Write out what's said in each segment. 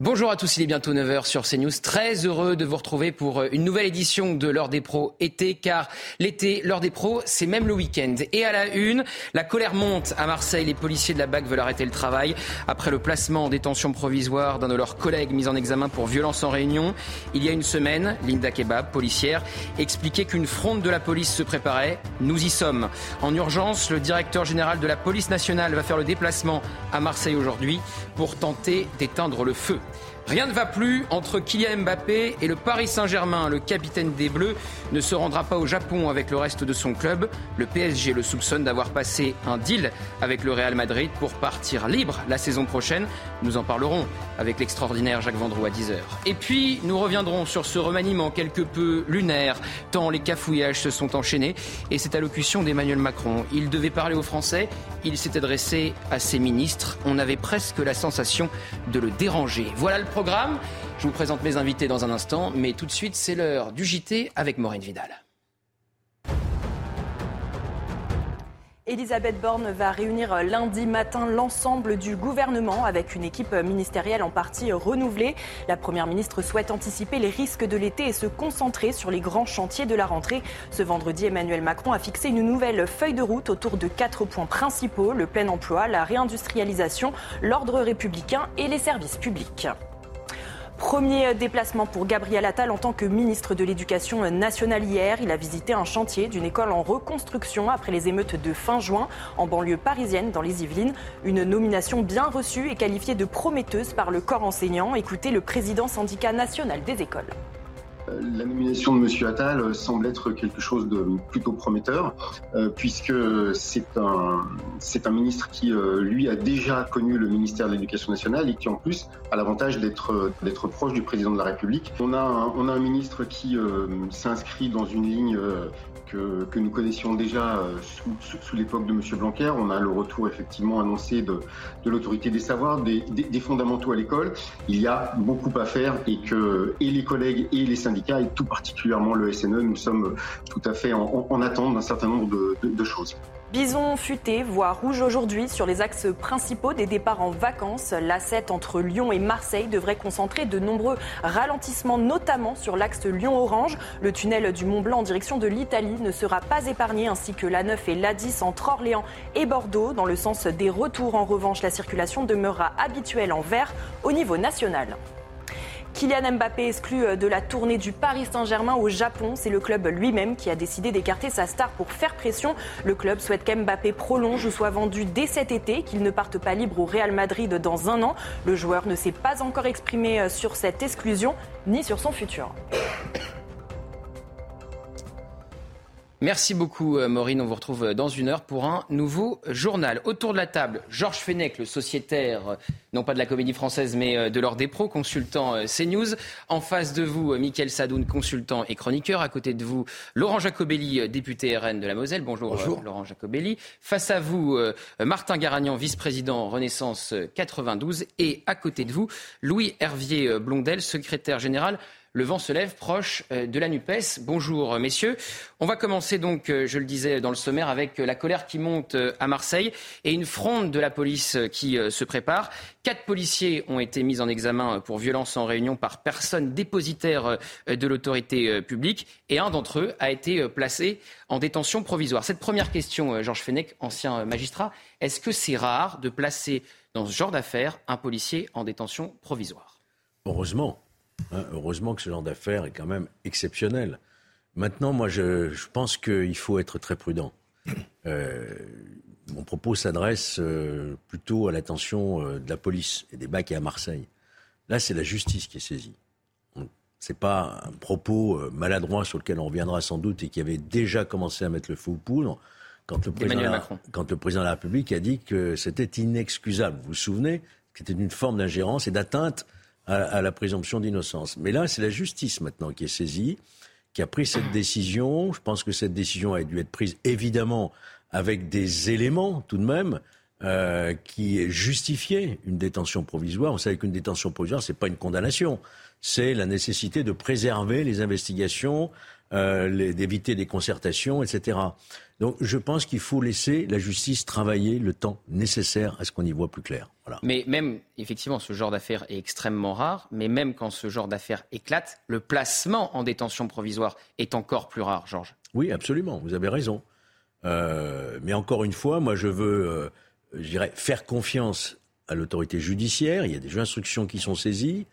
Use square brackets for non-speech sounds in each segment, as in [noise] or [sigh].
Bonjour à tous, il est bientôt 9h sur CNews. Très heureux de vous retrouver pour euh, une nouvelle édition de l'heure des pros été, car l'été, l'heure des pros, c'est même le week-end. Et à la une, la colère monte à Marseille. Les policiers de la BAC veulent arrêter le travail après le placement en détention provisoire d'un de leurs collègues mis en examen pour violence en réunion. Il y a une semaine, Linda Kebab, policière, expliquait qu'une fronde de la police se préparait. Nous y sommes. En urgence, le directeur général de la police nationale va faire le déplacement à Marseille aujourd'hui pour tenter d'éteindre le feu. Rien ne va plus entre Kylian Mbappé et le Paris Saint-Germain. Le capitaine des Bleus ne se rendra pas au Japon avec le reste de son club. Le PSG le soupçonne d'avoir passé un deal avec le Real Madrid pour partir libre la saison prochaine. Nous en parlerons avec l'extraordinaire Jacques Vendroux à 10h. Et puis, nous reviendrons sur ce remaniement quelque peu lunaire, tant les cafouillages se sont enchaînés. Et cette allocution d'Emmanuel Macron. Il devait parler aux Français, il s'est adressé à ses ministres. On avait presque la sensation de le déranger. Voilà le Je vous présente mes invités dans un instant, mais tout de suite, c'est l'heure du JT avec Maureen Vidal. Elisabeth Borne va réunir lundi matin l'ensemble du gouvernement avec une équipe ministérielle en partie renouvelée. La Première ministre souhaite anticiper les risques de l'été et se concentrer sur les grands chantiers de la rentrée. Ce vendredi, Emmanuel Macron a fixé une nouvelle feuille de route autour de quatre points principaux, le plein emploi, la réindustrialisation, l'ordre républicain et les services publics. Premier déplacement pour Gabriel Attal en tant que ministre de l'Éducation nationale hier. Il a visité un chantier d'une école en reconstruction après les émeutes de fin juin en banlieue parisienne dans les Yvelines. Une nomination bien reçue et qualifiée de prometteuse par le corps enseignant. Écoutez le président syndicat national des écoles. La nomination de M. Attal semble être quelque chose de plutôt prometteur, euh, puisque c'est un, c'est un ministre qui, euh, lui, a déjà connu le ministère de l'Éducation nationale et qui, en plus, a l'avantage d'être, d'être proche du président de la République. On a un, on a un ministre qui euh, s'inscrit dans une ligne que, nous connaissions déjà sous, sous, l'époque de M. Blanquer. On a le retour effectivement annoncé de, l'autorité des savoirs, des, fondamentaux à l'école. Il y a beaucoup à faire et que et les collègues et les syndicats et tout particulièrement le SNE, nous sommes tout à fait en, en attente d'un certain nombre de choses. Bison futé, voie rouge aujourd'hui sur les axes principaux des départs en vacances. L'A7 entre Lyon et Marseille devrait concentrer de nombreux ralentissements, notamment sur l'axe Lyon-Orange. Le tunnel du Mont Blanc en direction de l'Italie ne sera pas épargné, ainsi que l'A9 et l'A10 entre Orléans et Bordeaux. Dans le sens des retours, en revanche, la circulation demeurera habituelle en vert au niveau national. Kylian Mbappé exclu de la tournée du Paris Saint-Germain au Japon. C'est le club lui-même qui a décidé d'écarter sa star pour faire pression. Le club souhaite qu'Mbappé prolonge ou soit vendu dès cet été, qu'il ne parte pas libre au Real Madrid dans un an. Le joueur ne s'est pas encore exprimé sur cette exclusion ni sur son futur. Merci beaucoup, Maureen. On vous retrouve dans une heure pour un nouveau journal. Autour de la table, Georges Fenech, le sociétaire, non pas de la comédie française, mais de l'ordre des pros, consultant CNews. En face de vous, Mickaël Sadoun, consultant et chroniqueur. À côté de vous, Laurent Jacobelli, député RN de la Moselle. Bonjour, Bonjour. Laurent Jacobelli. Face à vous, Martin Garagnan, vice-président Renaissance 92. Et à côté de vous, Louis Hervier Blondel, secrétaire général le vent se lève proche de la NUPES. Bonjour messieurs. On va commencer donc, je le disais dans le sommaire, avec la colère qui monte à Marseille et une fronde de la police qui se prépare. Quatre policiers ont été mis en examen pour violence en réunion par personne dépositaire de l'autorité publique et un d'entre eux a été placé en détention provisoire. Cette première question, Georges Fenech, ancien magistrat, est-ce que c'est rare de placer dans ce genre d'affaires un policier en détention provisoire? Heureusement. Hein, heureusement que ce genre d'affaires est quand même exceptionnel. Maintenant, moi, je, je pense qu'il faut être très prudent. Euh, mon propos s'adresse euh, plutôt à l'attention euh, de la police et des bacs et à Marseille. Là, c'est la justice qui est saisie. Ce n'est pas un propos maladroit sur lequel on reviendra sans doute et qui avait déjà commencé à mettre le feu aux poudres quand le, président, quand le président de la République a dit que c'était inexcusable. Vous vous souvenez? C'était une forme d'ingérence et d'atteinte à, à la présomption d'innocence. Mais là, c'est la justice maintenant qui est saisie, qui a pris cette décision. Je pense que cette décision a dû être prise évidemment avec des éléments tout de même euh, qui justifiaient une détention provisoire. Vous savez qu'une détention provisoire, c'est pas une condamnation, c'est la nécessité de préserver les investigations euh, d'éviter des concertations, etc. Donc je pense qu'il faut laisser la justice travailler le temps nécessaire à ce qu'on y voit plus clair. Mais même, effectivement, ce genre d'affaire est extrêmement rare, mais même quand ce genre d'affaire éclate, le placement en détention provisoire est encore plus rare, Georges. Oui, absolument, vous avez raison. Euh, mais encore une fois, moi je veux, euh, je dirais, faire confiance à l'autorité judiciaire. Il y a des instructions qui sont saisies.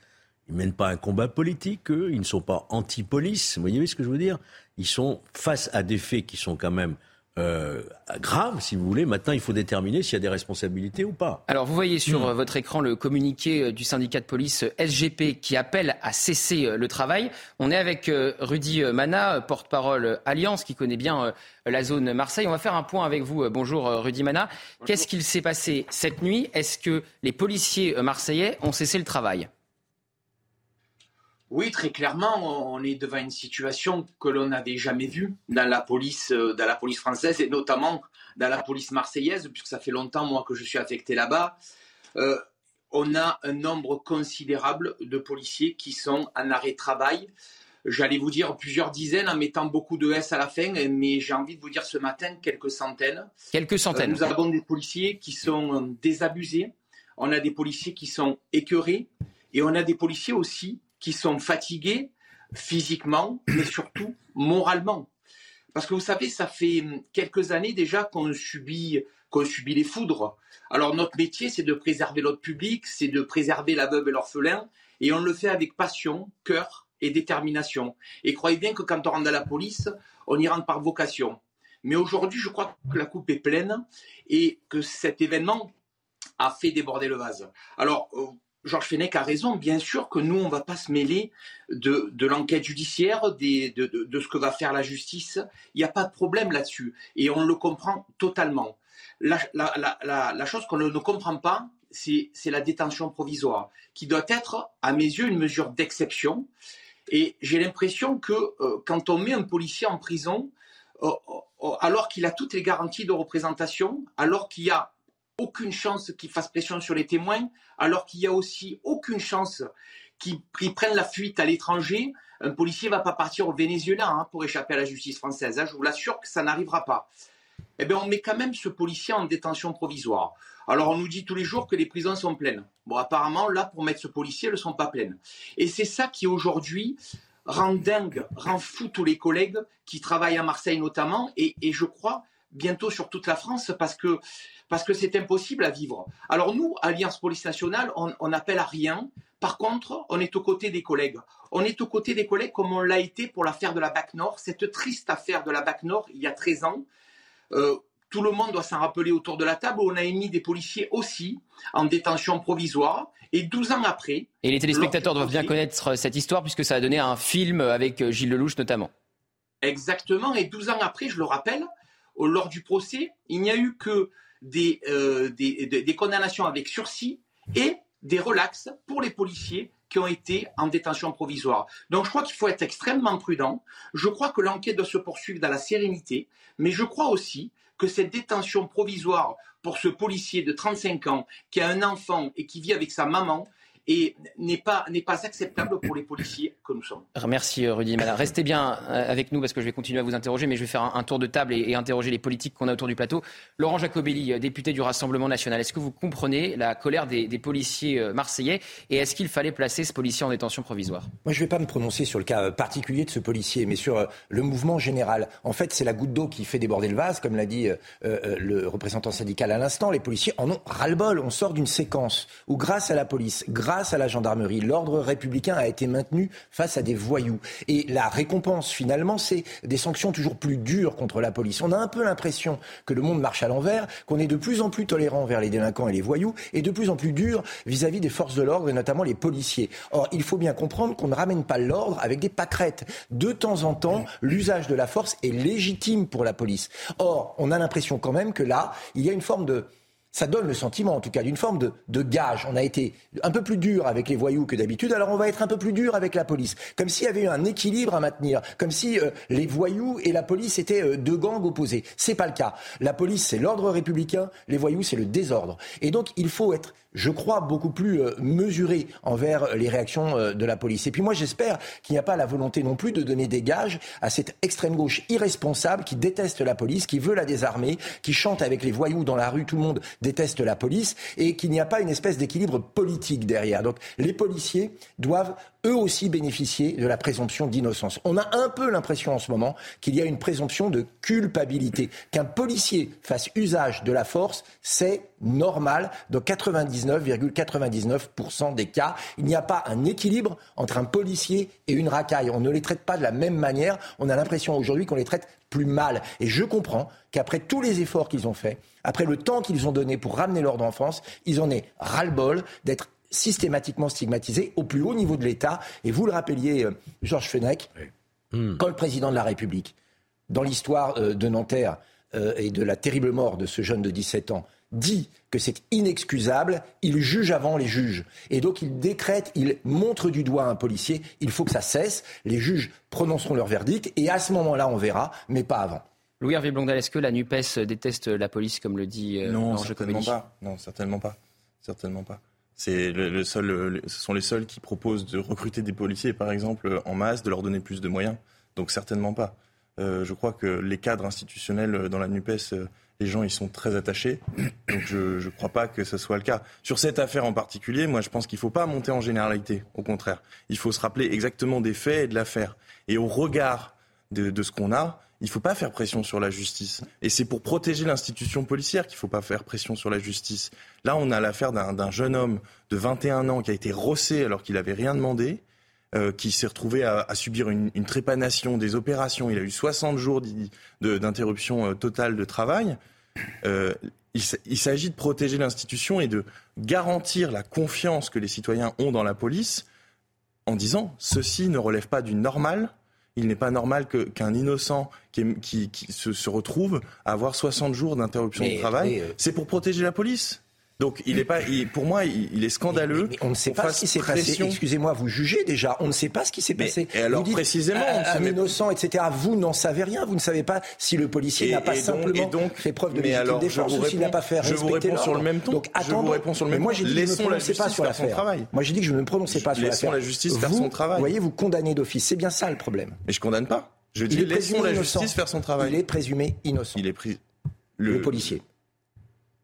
Ils ne mènent pas un combat politique, eux. Ils ne sont pas anti-police. Vous voyez ce que je veux dire? Ils sont face à des faits qui sont quand même euh, grave, si vous voulez. Maintenant, il faut déterminer s'il y a des responsabilités ou pas. Alors, vous voyez sur hmm. euh, votre écran le communiqué euh, du syndicat de police SGP qui appelle à cesser le travail. On est avec Rudy Mana, porte-parole Alliance, qui connaît bien la zone Marseille. On va faire un point avec vous. Bonjour Rudy Mana. Qu'est-ce qu'il s'est passé cette nuit? Est-ce que les policiers marseillais ont cessé le travail? Oui, très clairement, on est devant une situation que l'on n'avait jamais vue dans la police, euh, dans la police française et notamment dans la police marseillaise, puisque ça fait longtemps moi que je suis affecté là-bas. Euh, on a un nombre considérable de policiers qui sont en arrêt de travail. J'allais vous dire plusieurs dizaines en mettant beaucoup de S à la fin, mais j'ai envie de vous dire ce matin quelques centaines. Quelques centaines. Euh, nous avons des policiers qui sont désabusés, on a des policiers qui sont écœurés, et on a des policiers aussi qui sont fatigués physiquement, mais surtout moralement. Parce que vous savez, ça fait quelques années déjà qu'on subit, qu'on subit les foudres. Alors notre métier, c'est de préserver l'ordre public, c'est de préserver la veuve et l'orphelin, et on le fait avec passion, cœur et détermination. Et croyez bien que quand on rentre à la police, on y rentre par vocation. Mais aujourd'hui, je crois que la coupe est pleine et que cet événement a fait déborder le vase. Alors, euh, Georges Fenech a raison, bien sûr que nous, on ne va pas se mêler de, l'enquête judiciaire, de, ce que va faire la justice. Il n'y a pas de problème là-dessus. Et on le comprend totalement. La, chose qu'on ne comprend pas, c'est la détention provisoire, qui doit être, à mes yeux, une mesure d'exception. Et j'ai l'impression que euh, quand on met un policier en prison, euh, euh, alors qu'il a toutes les garanties de représentation, alors qu'il y a aucune chance qu'ils fassent pression sur les témoins, alors qu'il y a aussi aucune chance qu'ils prennent la fuite à l'étranger. Un policier ne va pas partir au Venezuela hein, pour échapper à la justice française. Hein. je vous l'assure que ça n'arrivera pas. Eh bien, on met quand même ce policier en détention provisoire. Alors, on nous dit tous les jours que les prisons sont pleines. Bon, apparemment, là, pour mettre ce policier, elles ne sont pas pleines. Et c'est ça qui, aujourd'hui, rend dingue, rend fou tous les collègues qui travaillent à Marseille notamment, et, et je crois bientôt sur toute la France, parce que parce que c'est impossible à vivre. Alors nous, Alliance Police Nationale, on n'appelle à rien. Par contre, on est aux côtés des collègues. On est aux côtés des collègues comme on l'a été pour l'affaire de la BAC Nord, cette triste affaire de la BAC Nord il y a 13 ans. Euh, tout le monde doit s'en rappeler autour de la table. On a émis des policiers aussi en détention provisoire. Et 12 ans après. Et les téléspectateurs doivent bien connaître cette histoire puisque ça a donné un film avec Gilles Lelouch notamment. Exactement. Et 12 ans après, je le rappelle, lors du procès, il n'y a eu que euh, des, des, condamnations avec sursis et des relaxes pour les policiers qui ont été en détention provisoire. Donc je crois qu'il faut être extrêmement prudent. Je crois que l'enquête doit se poursuivre dans la sérénité, mais je crois aussi que cette détention provisoire pour ce policier de 35 ans qui a un enfant et qui vit avec sa maman, et n'est pas, n'est pas acceptable pour les policiers que nous sommes. Merci euh, Rudy. Restez bien euh, avec nous parce que je vais continuer à vous interroger, mais je vais faire un, tour de table et, interroger les politiques qu'on a autour du plateau. Laurent Jacobelli, euh, député du Rassemblement national, est-ce que vous comprenez la colère des, policiers marseillais et est-ce qu'il fallait placer ce policier en détention provisoire? Moi, je ne vais pas me prononcer sur le cas particulier de ce policier, mais sur le mouvement général. En fait, c'est la goutte d'eau qui fait déborder le vase, comme l'a dit le représentant syndical à l'instant. Les policiers en ont ras-le-bol. On sort d'une séquence où, grâce à la police, grâce grâce à la gendarmerie, l'ordre républicain a été maintenu face à des voyous. Et la récompense, finalement, c'est des sanctions toujours plus dures contre la police. On a un peu l'impression que le monde marche à l'envers, qu'on est de plus en plus tolérant vers les délinquants et les voyous, et de plus en plus dur vis-à-vis des forces de l'ordre, et notamment les policiers. Or, il faut bien comprendre qu'on ne ramène pas l'ordre avec des pâquerettes. De temps en temps, l'usage de la force est légitime pour la police. Or, on a l'impression quand même que là, il y a une forme de ça donne le sentiment, en tout cas, d'une forme de, de, gage. On a été un peu plus dur avec les voyous que d'habitude, alors on va être un peu plus dur avec la police. Comme s'il y avait eu un équilibre à maintenir, comme si euh, les voyous et la police étaient euh, deux gangs opposés. C'est pas le cas. La police, c'est l'ordre républicain, les voyous, c'est le désordre. Et donc, il faut être je crois, beaucoup plus euh, mesuré envers les réactions euh, de la police. Et puis moi, j'espère qu'il n'y a pas la volonté non plus de donner des gages à cette extrême gauche irresponsable qui déteste la police, qui veut la désarmer, qui chante avec les voyous dans la rue, tout le monde déteste la police, et qu'il n'y a pas une espèce d'équilibre politique derrière. Donc les policiers doivent eux aussi bénéficier de la présomption d'innocence. On a un peu l'impression en ce moment qu'il y a une présomption de culpabilité. Qu'un policier fasse usage de la force, c'est normal dans 99,99% des cas. Il n'y a pas un équilibre entre un policier et une racaille. On ne les traite pas de la même manière. On a l'impression aujourd'hui qu'on les traite plus mal. Et je comprends qu'après tous les efforts qu'ils ont faits, après le temps qu'ils ont donné pour ramener l'ordre en France, ils en aient ras-le-bol d'être systématiquement stigmatisé au plus haut niveau de l'État. Et vous le rappeliez, euh, Georges Fenech, hmm. quand le président de la République, dans l'histoire euh, de Nanterre euh, et de la terrible mort de ce jeune de 17 ans, dit que c'est inexcusable, il juge avant les juges. Et donc il décrète, il montre du doigt un policier, il faut que ça cesse, les juges prononceront leur verdict, et à ce moment-là on verra, mais pas avant. Louis-Hervé Blondel, est-ce que la NUPES déteste la police, comme le dit Non, certainement pas. Non, certainement pas. Certainement pas. C'est le, seul, ce sont les seuls qui proposent de recruter des policiers, par exemple, en masse, de leur donner plus de moyens. Donc certainement pas. Euh, je crois que les cadres institutionnels dans la NUPES, euh, les gens y sont très attachés. [coughs] Donc je ne crois pas que ce soit le cas. Sur cette affaire en particulier, moi je pense qu'il ne faut pas monter en généralité. Au contraire, il faut se rappeler exactement des faits et de l'affaire. Et au regard de, de ce qu'on a, il ne faut pas faire pression sur la justice. Et c'est pour protéger l'institution policière qu'il ne faut pas faire pression sur la justice. Là, on a l'affaire d'un jeune homme de 21 ans qui a été rossé alors qu'il n'avait rien demandé. Euh, qui s'est retrouvé à, subir une, trépanation des opérations. Il a eu 60 jours d'interruption euh, totale de travail. Euh, il, s'agit de protéger l'institution et de garantir la confiance que les citoyens ont dans la police en disant ceci ne relève pas du normal, il n'est pas normal qu'un innocent qui, se, retrouve à avoir 60 jours d'interruption de travail. Euh, C'est pour protéger la police. Donc il est pas, pour moi, il, est scandaleux. on ne sait pas ce qui s'est passé. Excusez-moi, vous jugez déjà. On ne sait pas ce qui s'est passé. Et alors précisément, un, innocent, etc. Vous n'en savez rien. Vous ne savez pas si le policier n'a pas simplement donc, fait preuve de légitime défense ou s'il n'a pas fait Je vous réponds sur le même ton. Donc je vous réponds sur le même moi, j'ai dit que je ne me prononçais pas sur l'affaire. Moi j'ai dit que je ne me prononçais pas sur l'affaire. Laissons la justice faire son travail. Vous voyez, vous condamnez d'office. C'est bien ça le problème. Mais je condamne pas. Je dis laissons la justice faire son travail. Il est présumé innocent. Il est pris. Le policier.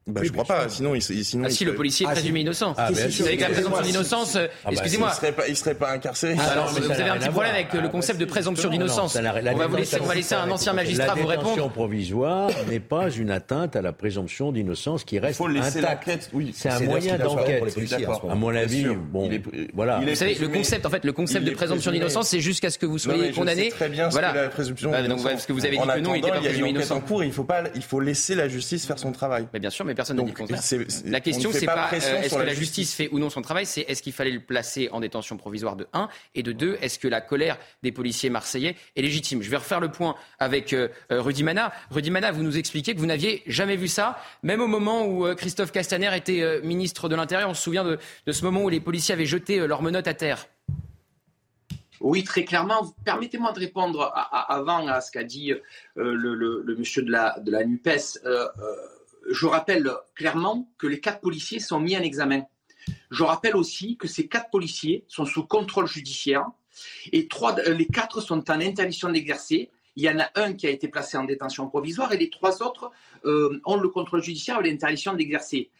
Bah, je crois pas. Sinon, il, sinon ah, si, le policier est ah, présumé innocent. Ah, vous savez que la présomption d'innocence, euh, ah, bah, excusez-moi. il, serait pas, il serait pas incarcéré. Ah, alors, vous avez un petit problème avec le concept de présomption d'innocence. On va vous laisser, on va laisser un ancien magistrat vous répondre. La détention provisoire [laughs] n'est pas une atteinte à la présomption d'innocence qui reste intacte. Oui, c'est un moyen d'enquête. À mon avis, bon, voilà. Vous savez, le concept, en fait, le concept de présomption d'innocence, c'est jusqu'à ce que vous soyez condamné. Très bien. Voilà. La présomption. Parce que vous avez dit que non, il était pas présumé innocent. Il faut pas, il faut laisser la justice faire son travail. Bien sûr, mais personne ne dit le contraire. La question, c'est pas, euh, est-ce que la justice fait ou non son travail, c'est est-ce qu'il fallait le placer en détention provisoire de 1 et de 2, est-ce que la colère des policiers marseillais est légitime? Je vais refaire le point avec euh, euh, Rudy Mana. Rudy Mana, vous nous expliquez que vous n'aviez jamais vu ça, même au moment où Christophe Castaner était ministre de l'Intérieur. On se souvient de, ce moment où les policiers avaient jeté leurs menottes à terre. Oui, très clairement. Permettez-moi de répondre avant à ce qu'a dit le, monsieur de la, de la NUPES je rappelle clairement que les quatre policiers sont mis en examen. Je rappelle aussi que ces quatre policiers sont sous contrôle judiciaire et trois, les quatre sont en interdiction d'exercer. Il y en a un qui a été placé en détention provisoire et les trois autres euh, ont le contrôle judiciaire et l'interdiction d'exercer.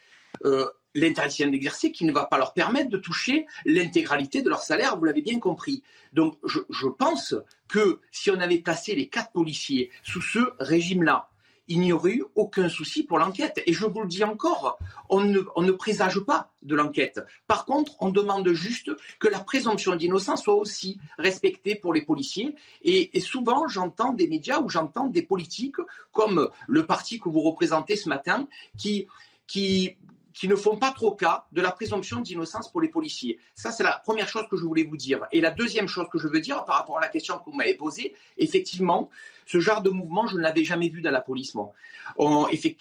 Euh, l'interdiction d'exercer qui ne va pas leur permettre de toucher l'intégralité de leur salaire, vous l'avez bien compris. Donc je, je pense que si on avait placé les quatre policiers sous ce régime-là, il n'y aurait eu aucun souci pour l'enquête. Et je vous le dis encore, on ne, présage pas de l'enquête. Par contre, on demande juste que la présomption d'innocence soit aussi respectée pour les policiers. Et, souvent, j'entends des médias ou j'entends des politiques, comme le parti que vous représentez ce matin, qui, qui qui ne font pas trop cas de la présomption d'innocence pour les policiers. Ça, c'est la première chose que je voulais vous dire. Et la deuxième chose que je veux dire par rapport à la question que vous m'avez posée, effectivement, ce genre de mouvement, je ne l'avais jamais vu dans la police,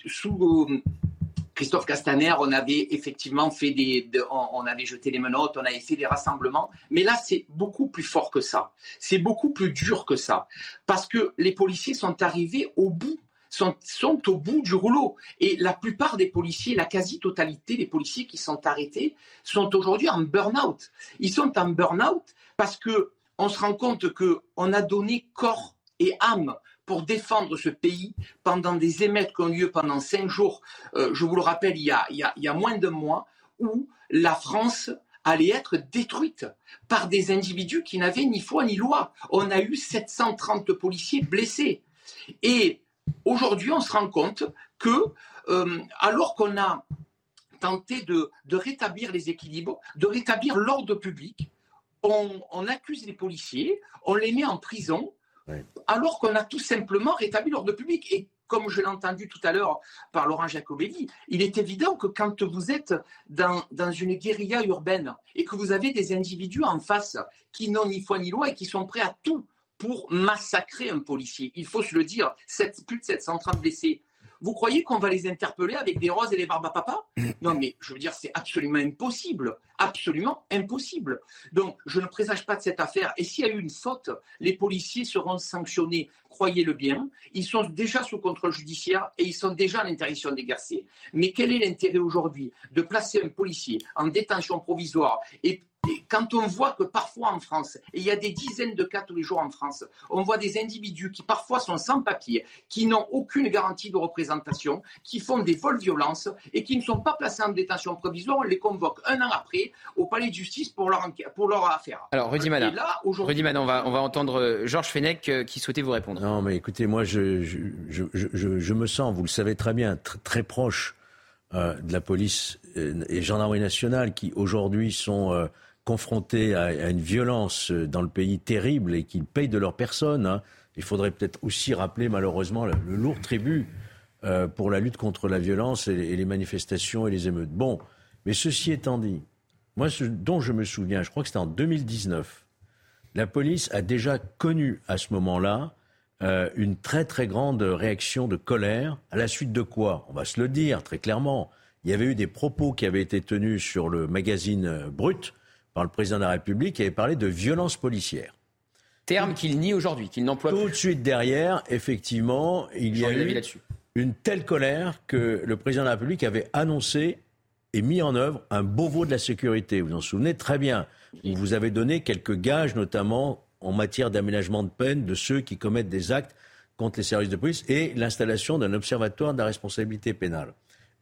sous, Christophe Castaner, on avait effectivement fait des, on, avait jeté les menottes, on avait fait des rassemblements, mais là c'est beaucoup plus fort que ça, c'est beaucoup plus dur que ça, parce que les policiers sont arrivés au bout sont, au bout du rouleau. Et la plupart des policiers, la quasi-totalité des policiers qui sont arrêtés, sont aujourd'hui en burn-out. Ils sont en burn-out parce que on se rend compte qu'on a donné corps et âme pour défendre ce pays pendant des émeutes qui ont lieu pendant cinq jours. Euh, je vous le rappelle, il y a, il y a, moins d'un mois, où la France allait être détruite par des individus qui n'avaient ni foi ni loi. On a eu 730 policiers blessés. Et aujourd'hui, on se rend compte que, euh, alors qu'on a tenté de, rétablir les équilibres, de rétablir l'ordre public, on, on, accuse les policiers, on les met en prison, alors qu'on a tout simplement rétabli l'ordre public. Et comme je l'ai entendu tout à l'heure par Laurent Jacobelli, il est évident que quand vous êtes dans, dans, une guérilla urbaine et que vous avez des individus en face qui n'ont ni foi ni loi et qui sont prêts à tout pour massacrer un policier, il faut se le dire, plus de 730 blessés, vous croyez qu'on va les interpeller avec des roses et des barbes à papa Non, mais je veux dire, c'est absolument impossible. Absolument impossible. Donc, je ne présage pas de cette affaire. Et s'il y a eu une faute, les policiers seront sanctionnés. Croyez-le bien. Ils sont déjà sous contrôle judiciaire et ils sont déjà en interdiction d'exercer. Mais quel est l'intérêt aujourd'hui de placer un policier en détention provisoire et quand on voit que parfois en France, et il y a des dizaines de cas tous les jours en France, on voit des individus qui parfois sont sans papier, qui n'ont aucune garantie de représentation, qui font des vols violences et qui ne sont pas placés en détention provisoire, on les convoque un an après au palais de justice pour leur, pour leur affaire. Alors, Rudy Manin, Rudy Manin on, va, on va entendre euh, Georges Fenech euh, qui souhaitait vous répondre. Non, mais écoutez, moi, je, je, je, je me sens, vous le savez très bien, très proche euh, de la police et gendarmerie nationale qui aujourd'hui sont confrontés à, une violence dans le pays terrible et qu'ils payent de leur personne. Hein. Il faudrait peut-être aussi rappeler malheureusement le, lourd tribut euh, pour la lutte contre la violence et, les manifestations et les émeutes. Bon, mais ceci étant dit, moi ce dont je me souviens, je crois que c'était en 2019, la police a déjà connu à ce moment-là euh, une très très grande réaction de colère, à la suite de quoi On va se le dire très clairement. Il y avait eu des propos qui avaient été tenus sur le magazine euh, Brut, par le président de la République qui avait parlé de violence policière. Terme qu'il nie aujourd'hui, qu'il n'emploie plus. Tout de suite derrière, effectivement, il y a eu une telle colère que le président de la République avait annoncé et mis en œuvre un Beauvau de la sécurité. Vous vous en souvenez très bien. Vous avez donné quelques gages, notamment en matière d'aménagement de peine de ceux qui commettent des actes contre les services de police et l'installation d'un observatoire de la responsabilité pénale.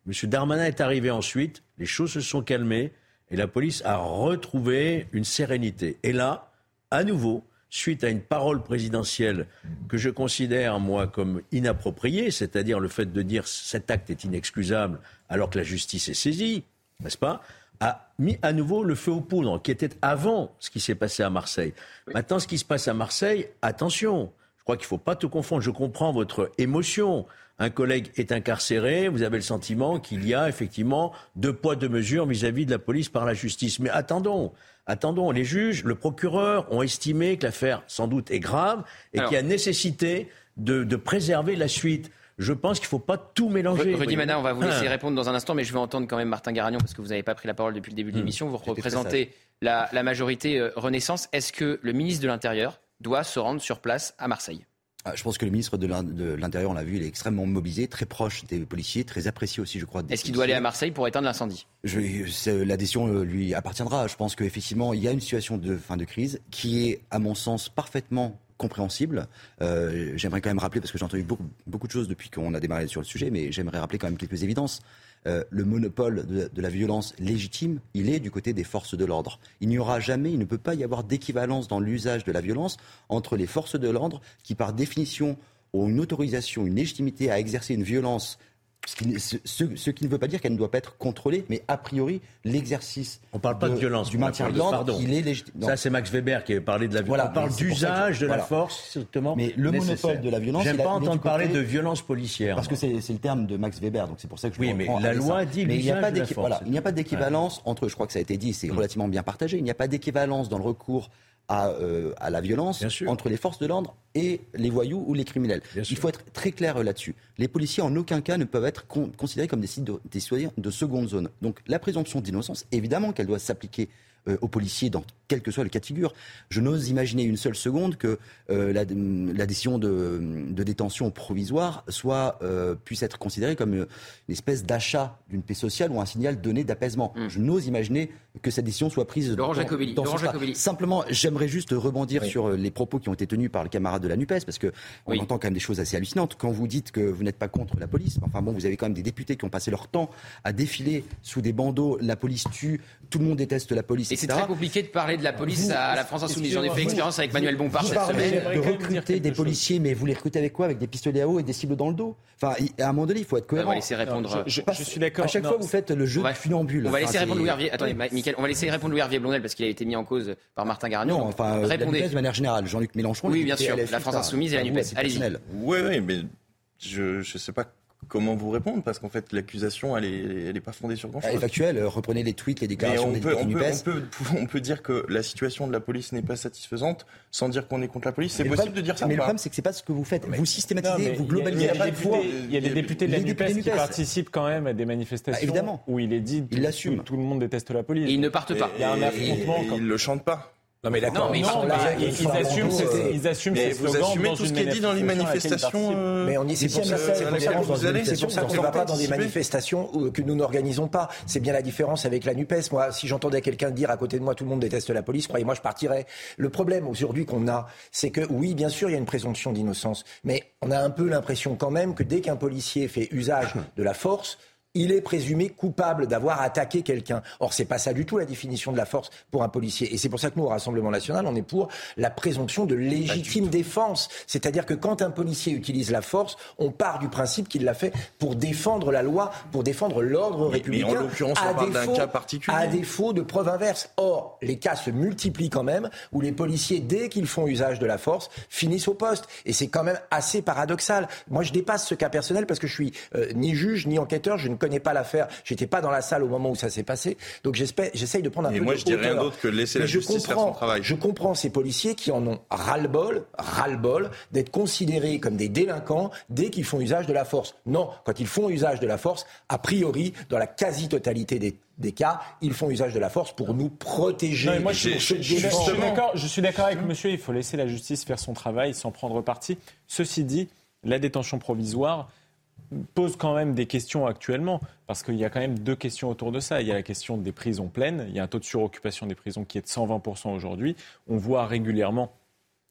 M. Darmanin est arrivé ensuite, les choses se sont calmées, et la police a retrouvé une sérénité. Et là, à nouveau, suite à une parole présidentielle que je considère, moi, comme inappropriée, c'est-à-dire le fait de dire cet acte est inexcusable alors que la justice est saisie, n'est-ce pas a mis à nouveau le feu aux poudres, qui était avant ce qui s'est passé à Marseille. Maintenant, ce qui se passe à Marseille, attention, je crois qu'il ne faut pas tout confondre. Je comprends votre émotion un collègue est incarcéré, vous avez le sentiment qu'il y a effectivement deux poids, deux mesures vis-à-vis de la police par la justice. Mais attendons, attendons, les juges, le procureur ont estimé que l'affaire sans doute est grave et qu'il y a nécessité de, préserver la suite. Je pense qu'il ne faut pas tout mélanger. Rudy Mana, on va vous laisser hein. répondre dans un instant, mais je vais entendre quand même Martin Garagnon parce que vous n'avez pas pris la parole depuis le début de hmm. l'émission. Vous représentez la, majorité euh, Renaissance. Est-ce que le ministre de l'Intérieur doit se rendre sur place à Marseille? Je pense que le ministre de l'Intérieur, on l'a vu, il est extrêmement mobilisé, très proche des policiers, très apprécié aussi, je crois. Est-ce qu'il doit aller à Marseille pour éteindre l'incendie? La décision euh, lui appartiendra. Je pense qu'effectivement, il y a une situation de fin de crise qui est, à mon sens, parfaitement compréhensible. Euh, j'aimerais quand même rappeler, parce que j'ai entendu beaucoup, beaucoup de choses depuis qu'on a démarré sur le sujet, mais j'aimerais rappeler quand même quelques évidences. Euh, le monopole de, la violence légitime, il est du côté des forces de l'ordre. Il n'y aura jamais, il ne peut pas y avoir d'équivalence dans l'usage de la violence entre les forces de l'ordre qui, par définition, ont une autorisation, une légitimité à exercer une violence ce qui, ne veut pas dire qu'elle ne doit pas être contrôlée, mais a priori, l'exercice. On ne parle pas de, violence, du maintien de l'ordre, il est légitime. Ça, c'est Max Weber qui avait parlé de la violence. on parle d'usage de la force, strictement. Mais le monopole de la violence. J'aime pas entendre parler de violence policière. Parce que c'est le terme de Max Weber, donc c'est pour ça que je Oui, mais la loi dit mais il n'y a pas il n'y a pas d'équivalence entre, je crois que ça a été dit, c'est relativement bien partagé, il n'y a pas d'équivalence dans le recours à, euh, à la violence entre les forces de l'ordre et les voyous ou les criminels. Il faut être très clair là-dessus. Les policiers, en aucun cas, ne peuvent être considérés comme des, des citoyens de seconde zone. Donc la présomption d'innocence, évidemment qu'elle doit s'appliquer euh, aux policiers dans quel que soit le cas de figure. Je n'ose imaginer une seule seconde que euh, la, décision de, détention provisoire soit, euh, puisse être considérée comme une espèce d'achat d'une paix sociale ou un signal donné d'apaisement. Hmm. Je n'ose imaginer que cette décision soit prise Laurent Jacobelli. Dans Simplement, j'aimerais juste rebondir sur les propos qui ont été tenus par le camarade de la NUPES, parce qu'on on entend quand même des choses assez hallucinantes. Quand vous dites que vous n'êtes pas contre la police, enfin bon, vous avez quand même des députés qui ont passé leur temps à défiler sous des bandeaux, la police tue, tout le monde déteste la police, c'est très compliqué de parler de la police à la France Insoumise. J'en ai fait expérience avec Manuel Bompard cette semaine. De recruter des policiers, mais vous les recrutez avec quoi? Avec des pistolets à eau et des cibles dans le dos? Enfin, à un moment donné, il faut être cohérent. On va laisser répondre. je, suis d'accord. À chaque fois, vous faites le jeu du funambule. On va laisser répondre Louis Hervier. Attendez, Michael, on va laisser répondre Louis Hervier Blondel parce qu'il a été mis en cause par Martin Garagnon. Non, enfin, répondez. de manière générale. Jean-Luc Mélenchon. Oui, bien sûr. La France Insoumise et la NUPES. Allez-y. Oui, oui, mais je ne sais pas comment vous répondre? Parce qu'en fait l'accusation elle est, elle est pas fondée sur grand chose. Elle est factuelle. Reprenez les tweets, les déclarations on des peut, on peut, on, peut, on peut, dire que la situation de la police n'est pas satisfaisante sans dire qu'on est contre la police. C'est possible de dire ça. Mais le problème c'est que c'est pas ce que vous faites. vous systématisez, vous globalisez. Il y a des députés de la NUPES qui participent quand même à des manifestations. Ah, évidemment. Où il est dit que tout le monde déteste la police. ils ne partent pas. Il y a un affrontement. Ils le chantent pas. Non mais d'accord, ils, assument, ils assument mais vous assumez tout ce qui est dit dans les manifestations. Euh, mais on y c'est pour ça, c'est pour ça qu'on ne va pas dans des manifestations que nous n'organisons pas. C'est bien la différence avec la Nupes. Moi, si j'entendais quelqu'un dire à côté de moi tout le monde déteste la police, croyez-moi, je partirais. Le problème aujourd'hui qu'on a, c'est que oui, bien sûr, il y a une présomption d'innocence, mais on a un peu l'impression quand même que dès qu'un policier fait usage de la force, il est présumé coupable d'avoir attaqué quelqu'un. Or, c'est pas ça du tout la définition de la force pour un policier. Et c'est pour ça que nous, au Rassemblement national, on est pour la présomption de légitime défense. C'est-à-dire que quand un policier utilise la force, on part du principe qu'il l'a fait pour défendre la loi, pour défendre l'ordre républicain. Mais en l'occurrence, on parle d'un cas particulier. À défaut de preuves inverses. Or, les cas se multiplient quand même, où les policiers, dès qu'ils font usage de la force, finissent au poste. Et c'est quand même assez paradoxal. Moi, je dépasse ce cas personnel parce que je suis euh, ni juge, ni enquêteur. Je ne connais pas l'affaire. J'étais pas dans la salle au moment où ça s'est passé. Donc j'essaye de prendre un peu moi, de je dis rien d'autre que laisser la justice faire son travail. Je comprends ces policiers qui en ont ras-le-bol, ras-le-bol d'être considérés comme des délinquants dès qu'ils font usage de la force. Non, quand ils font usage de la force, a priori, dans la quasi-totalité des cas, ils font usage de la force pour nous protéger. moi, je, je, suis d'accord avec monsieur, il faut laisser la justice faire son travail sans prendre parti. Ceci dit, la détention provisoire, pose quand même des questions actuellement, parce qu'il y a quand même deux questions autour de ça. Il y a la question des prisons pleines, il y a un taux de suroccupation des prisons qui est de 120% aujourd'hui. On voit régulièrement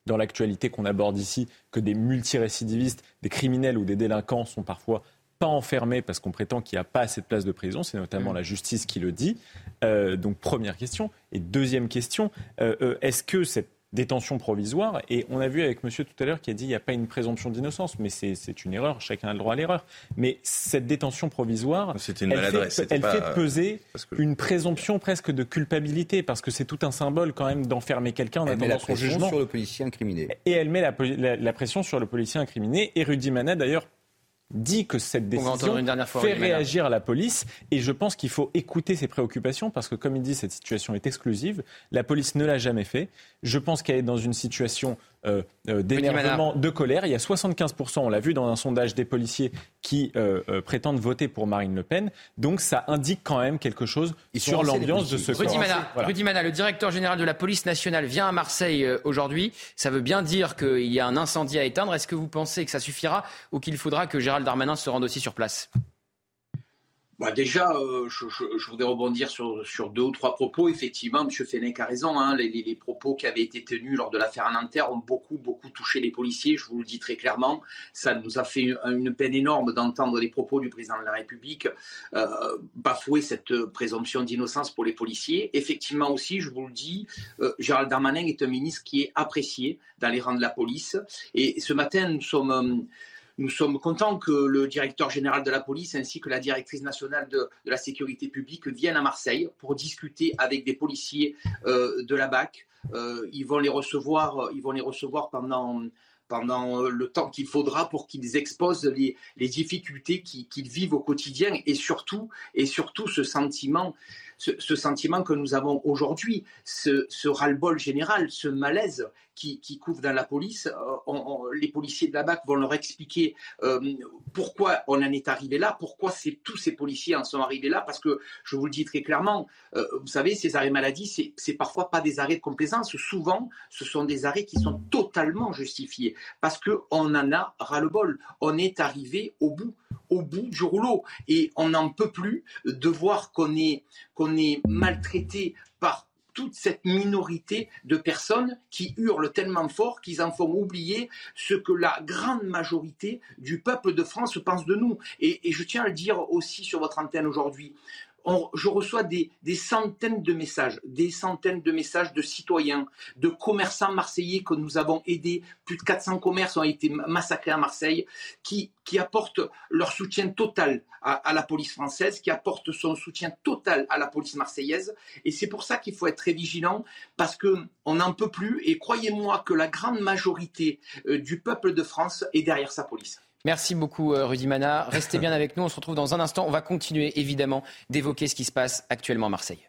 dans l'actualité qu'on aborde ici que des multirécidivistes, des criminels ou des délinquants sont parfois pas enfermés parce qu'on prétend qu'il n'y a pas assez de places de prison. C'est notamment mmh. la justice qui le dit. Euh, donc première question. Et deuxième question, euh, euh, est-ce que cette détention provisoire. Et on a vu avec monsieur tout à l'heure qui a dit qu'il n'y a pas une présomption d'innocence, mais c'est une erreur, chacun a le droit à l'erreur. Mais cette détention provisoire, une elle, fait, elle fait, peser une présomption presque de culpabilité, parce que c'est tout un symbole quand même d'enfermer quelqu'un en attendant son jugement. sur le policier incriminé. Et elle met la, la pression sur le policier incriminé. Et Rudy Manet, d'ailleurs, dit que cette décision fait réagir la police et je pense qu'il faut écouter ses préoccupations parce que comme il dit cette situation est exclusive, la police ne l'a jamais fait. Je pense qu'elle est dans une situation euh, euh, d'énervement, de colère. Il y a 75%, on l'a vu dans un sondage des policiers qui euh, prétendent voter pour Marine Le Pen. Donc ça indique quand même quelque chose sur l'ambiance de ce Rudy Mana, Rudy Mana, le directeur général de la police nationale, vient à Marseille aujourd'hui. Ça veut bien dire qu'il y a un incendie à éteindre. Est-ce que vous pensez que ça suffira ou qu'il faudra que Gérald Darmanin se rende aussi sur place? Bah déjà, euh, je, voudrais rebondir sur, sur, deux ou trois propos. Effectivement, M. Fenech a raison. Hein, les, propos qui avaient été tenus lors de l'affaire Nanterre ont beaucoup, beaucoup touché les policiers. Je vous le dis très clairement. Ça nous a fait une, peine énorme d'entendre les propos du président de la République euh, bafouer cette présomption d'innocence pour les policiers. Effectivement aussi, je vous le dis, euh, Gérald Darmanin est un ministre qui est apprécié dans les rangs de la police. Et ce matin, nous sommes nous sommes contents que le directeur général de la police ainsi que la directrice nationale de, la sécurité publique viennent à Marseille pour discuter avec des policiers euh, de la BAC. Euh, ils vont les recevoir, pendant pendant le temps qu'il faudra pour qu'ils exposent les, difficultés qu'ils vivent au quotidien et surtout ce sentiment ce, sentiment que nous avons aujourd'hui, ce, ras-le-bol général, ce malaise qui, qui couvre dans la police. Euh, les policiers de la BAC vont leur expliquer euh, pourquoi on en est arrivé là, pourquoi tous ces policiers en sont arrivés là, parce que je vous le dis très clairement, euh, vous savez, ces arrêts maladie, c'est parfois pas des arrêts de complaisance, souvent ce sont des arrêts qui sont totalement justifiés, parce qu'on en a ras-le-bol, on est arrivé au bout au bout du rouleau. Et on n'en peut plus de voir qu'on est, maltraité par toute cette minorité de personnes qui hurlent tellement fort qu'ils en font oublier ce que la grande majorité du peuple de France pense de nous. Et, et je tiens à le dire aussi sur votre antenne aujourd'hui je reçois des, centaines de messages, des centaines de messages de citoyens, de commerçants marseillais que nous avons aidés. Plus de 400 commerces ont été massacrés à Marseille, qui, apportent leur soutien total à, la police française, qui apportent son soutien total à la police marseillaise. Et c'est pour ça qu'il faut être très vigilant, parce qu'on n'en peut plus. Et croyez-moi que la grande majorité euh, du peuple de France est derrière sa police. Merci beaucoup euh, Rudy Mana. Restez bien avec nous. On se retrouve dans un instant. On va continuer évidemment d'évoquer ce qui se passe actuellement à Marseille.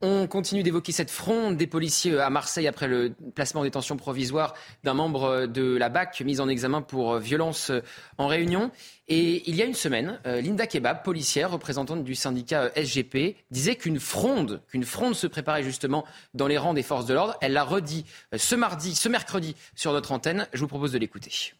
On continue d'évoquer cette fronde des policiers à Marseille après le placement en détention provisoire d'un membre de la BAC mis en examen pour violence en réunion. Et il y a une semaine, euh, Linda Kebab, policière, représentante du syndicat SGP, disait qu'une fronde, qu'une fronde se préparait justement dans les rangs des forces de l'ordre. Elle l'a redit euh, ce mardi, ce mercredi sur notre antenne. Je vous propose de l'écouter.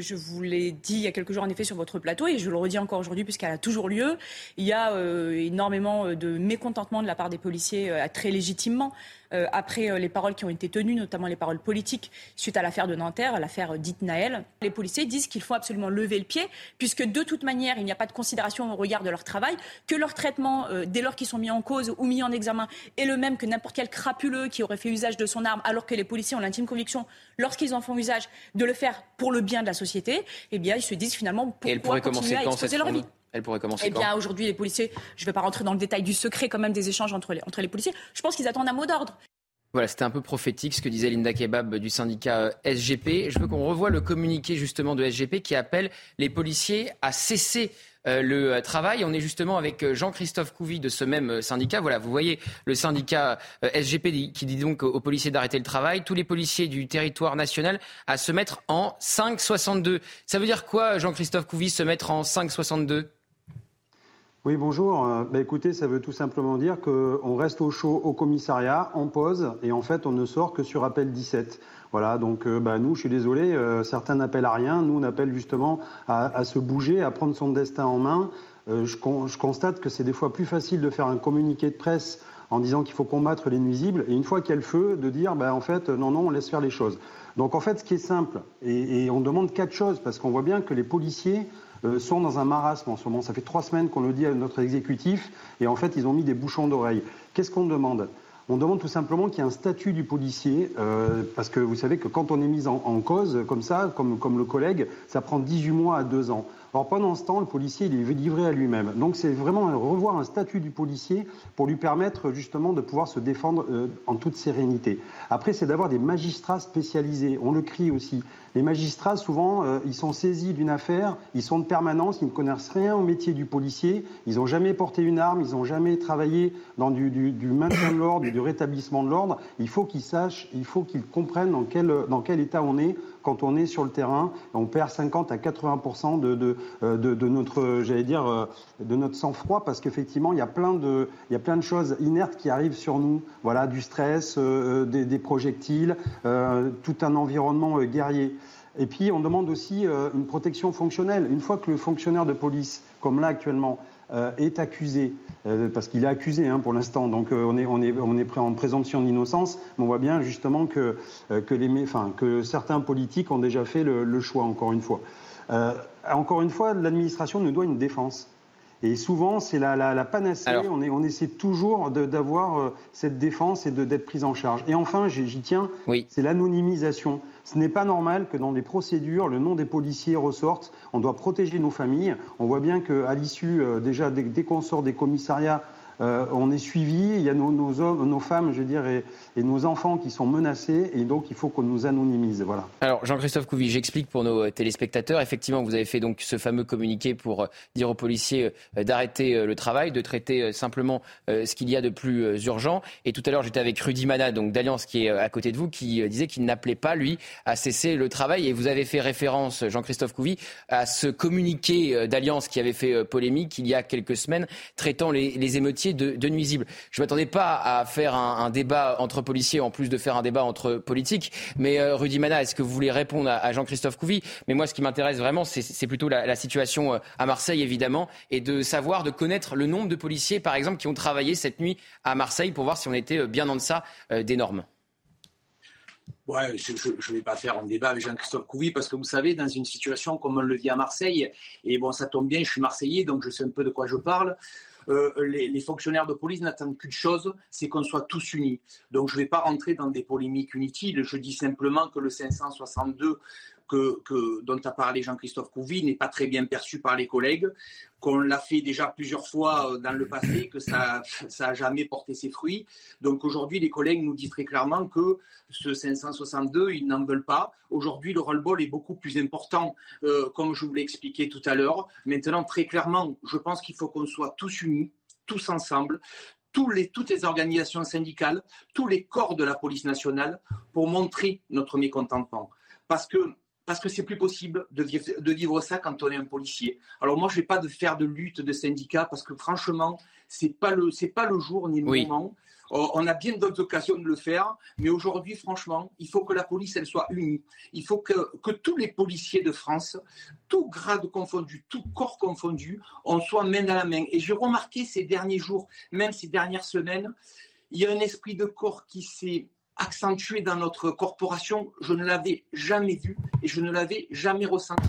Je vous l'ai dit il y a quelques jours en effet sur votre plateau et je le redis encore aujourd'hui puisqu'elle a toujours lieu. Il y a euh, énormément euh, de mécontentement de la part des policiers euh, très légitimement euh, après euh, les paroles qui ont été tenues, notamment les paroles politiques suite à l'affaire de Nanterre, l'affaire dite Naël. Les policiers disent qu'il faut absolument lever le pied, puisque de toute manière, il n'y a pas de considération au regard de leur travail, que leur traitement, euh, dès lors qu'ils sont mis en cause ou mis en examen, est le même que n'importe quel crapuleux qui aurait fait usage de son arme, alors que les policiers ont l'intime conviction, lorsqu'ils en font usage, de le faire pour le bien de la société, eh bien, ils se disent finalement pourquoi continuer à exposer leur vie? Elle pourrait commencer Eh bien, aujourd'hui, les policiers, je ne vais pas rentrer dans le détail du secret quand même des échanges entre les, entre les policiers. Je pense qu'ils attendent un mot d'ordre. Voilà, c'était un peu prophétique ce que disait Linda Kebab du syndicat euh, SGP. Je veux qu'on revoie le communiqué justement de SGP qui appelle les policiers à cesser euh, le euh, travail. On est justement avec Jean-Christophe Couvi de ce même syndicat. Voilà, vous voyez le syndicat SGP qui dit donc aux policiers d'arrêter le travail, tous les policiers du territoire national à se mettre en 5,62. Ça veut dire quoi, Jean-Christophe Couvi, se mettre en 5,62 oui, bonjour. Euh, bah, écoutez, ça veut tout simplement dire qu'on reste au chaud au commissariat, on pose, et en fait, on ne sort que sur appel 17. Voilà, donc euh, bah, nous, je suis désolé, euh, certains n'appellent à rien, nous, on appelle justement à, se bouger, à prendre son destin en main. Je, je, constate que c'est des fois plus facile de faire un communiqué de presse en disant qu'il faut combattre les nuisibles, et une fois qu'il y a le feu, de dire, bah, en fait, non, non, on laisse faire les choses. Donc en fait, ce qui est simple, et, et on demande quatre choses, parce qu'on voit bien que les policiers euh, sont dans un marasme en ce moment. Ça fait trois semaines qu'on le dit à notre exécutif et en fait ils ont mis des bouchons d'oreille. Qu'est-ce qu'on demande? On demande tout simplement qu'il y ait un statut du policier, euh, parce que vous savez que quand on est mis en, cause, comme ça, comme, comme, le collègue, ça prend 18 mois à 2 ans. Alors pendant ce temps, le policier, il est livré à lui-même. Donc c'est vraiment revoir un statut du policier pour lui permettre justement de pouvoir se défendre euh, en toute sérénité. Après, c'est d'avoir des magistrats spécialisés. On le crie aussi. Les magistrats, souvent, euh, ils sont saisis d'une affaire, ils sont de permanence, ils ne connaissent rien au métier du policier, ils n'ont jamais porté une arme, ils n'ont jamais travaillé dans du, maintien de l'ordre, du rétablissement de l'ordre. Il faut qu'ils sachent, il faut qu'ils comprennent dans quel, état on est quand on est sur le terrain. On perd 50 à 80 de, de, euh, de, de, notre, j'allais dire, euh, de notre sang-froid parce qu'effectivement, il y a plein de, choses inertes qui arrivent sur nous. Voilà, du stress, des, projectiles, tout un environnement guerrier. Et puis, on demande aussi euh, une protection fonctionnelle. Une fois que le fonctionnaire de police, comme là actuellement, euh, est accusé, euh, parce qu'il est accusé hein, pour l'instant, donc on est, en présomption d'innocence, mais on voit bien justement que certains politiques ont déjà fait le, choix, encore une fois. encore une fois, l'administration nous doit une défense. Et souvent, c'est la, la, panacée. on, est, on, essaie toujours d'avoir cette défense et d'être prise en charge. Et enfin, j'y tiens, c'est l'anonymisation. Ce n'est pas normal que dans des procédures, le nom des policiers ressorte. On doit protéger nos familles. On voit bien qu'à l'issue, euh, déjà, dès, qu'on sort des commissariats, euh, on est suivi, il y a nos, hommes, nos femmes, je veux et, nos enfants qui sont menacés, et donc il faut qu'on nous anonymise. Voilà. Alors Jean-Christophe Couvi, j'explique pour nos téléspectateurs. Effectivement, vous avez fait donc ce fameux communiqué pour dire aux policiers d'arrêter le travail, de traiter simplement ce qu'il y a de plus urgent. Et tout à l'heure, j'étais avec Rudy Mana, donc d'Alliance, qui est à côté de vous, qui disait qu'il n'appelait pas lui à cesser le travail. Et vous avez fait référence, Jean-Christophe Couvi, à ce communiqué d'Alliance qui avait fait polémique il y a quelques semaines, traitant les, les émeutiers de, nuisibles. Je ne m'attendais pas à faire un, débat entre policiers en plus de faire un débat entre politiques. Mais euh, Rudy Mana, est-ce que vous voulez répondre à, Jean-Christophe Couvi? Mais moi, ce qui m'intéresse vraiment, c'est plutôt la, situation euh, à Marseille, évidemment, et de savoir, de connaître le nombre de policiers, par exemple, qui ont travaillé cette nuit à Marseille pour voir si on était euh, bien en deçà des normes. Ouais, je ne vais pas faire un débat avec Jean-Christophe Couvi parce que vous savez, dans une situation comme on le vit à Marseille, et bon, ça tombe bien, je suis Marseillais, donc je sais un peu de quoi je parle. Euh, les, fonctionnaires de police n'attendent qu'une chose, c'est qu'on soit tous unis. Donc je ne vais pas rentrer dans des polémiques inutiles, je dis simplement que le 562 que, dont a parlé Jean-Christophe Couvi n'est pas très bien perçu par les collègues, qu'on l'a fait déjà plusieurs fois euh, dans le passé, que ça n'a jamais porté ses fruits. Donc aujourd'hui, les collègues nous disent très clairement que ce 562, ils n'en veulent pas. Aujourd'hui, le roll-ball est beaucoup plus important, euh, comme je vous l'ai expliqué tout à l'heure. Maintenant, très clairement, je pense qu'il faut qu'on soit tous unis, tous ensemble, tous les, toutes les organisations syndicales, tous les corps de la police nationale pour montrer notre mécontentement. Parce que parce que c'est plus possible de vivre, de vivre, ça quand on est un policier. Alors moi, je vais pas de faire de lutte de syndicats parce que franchement, c'est pas le pas le jour ni le moment. Oh, on a bien d'autres occasions de le faire, mais aujourd'hui, franchement, il faut que la police elle soit unie. Il faut que, que tous les policiers de France, tout grade confondu, tout corps confondu, on soit main dans la main. Et j'ai remarqué ces derniers jours, même ces dernières semaines, il y a un esprit de corps qui s'est accentué dans notre corporation, je ne l'avais jamais vu et je ne l'avais jamais ressenti.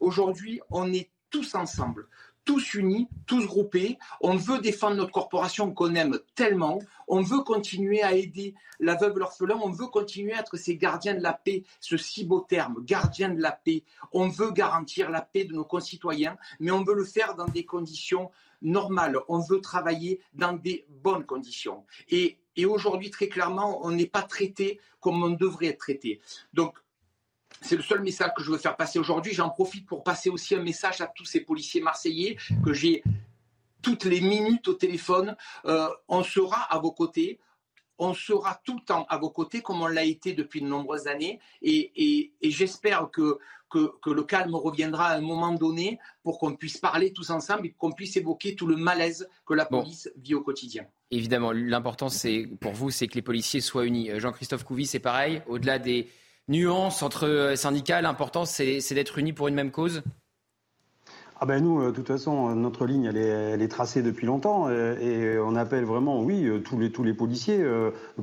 Aujourd'hui, on est tous ensemble, tous unis, tous groupés. On veut défendre notre corporation qu'on aime tellement. On veut continuer à aider la veuve l'orphelin. On veut continuer à être ces gardiens de la paix, ce si beau terme, gardiens de la paix. On veut garantir la paix de nos concitoyens, mais on veut le faire dans des conditions normales. On veut travailler dans des bonnes conditions. Et et aujourd'hui, très clairement, on n'est pas traité comme on devrait être traité. Donc, c'est le seul message que je veux faire passer aujourd'hui. J'en profite pour passer aussi un message à tous ces policiers marseillais que j'ai toutes les minutes au téléphone. Euh, on sera à vos côtés. On sera tout le temps à vos côtés comme on l'a été depuis de nombreuses années. et j'espère que que, le calme reviendra à un moment donné pour qu'on puisse parler tous ensemble et qu'on puisse évoquer tout le malaise que la police vit au quotidien. Évidemment, l'important c'est pour vous, c'est que les policiers soient unis. Euh, Jean-Christophe Couvi, c'est pareil. Au-delà des nuances entre euh, syndicats, l'important c'est d'être unis pour une même cause ah ben nous, euh, de toute façon, notre ligne, elle est, tracée depuis longtemps euh, et on appelle vraiment, oui, euh, tous les, tous les policiers,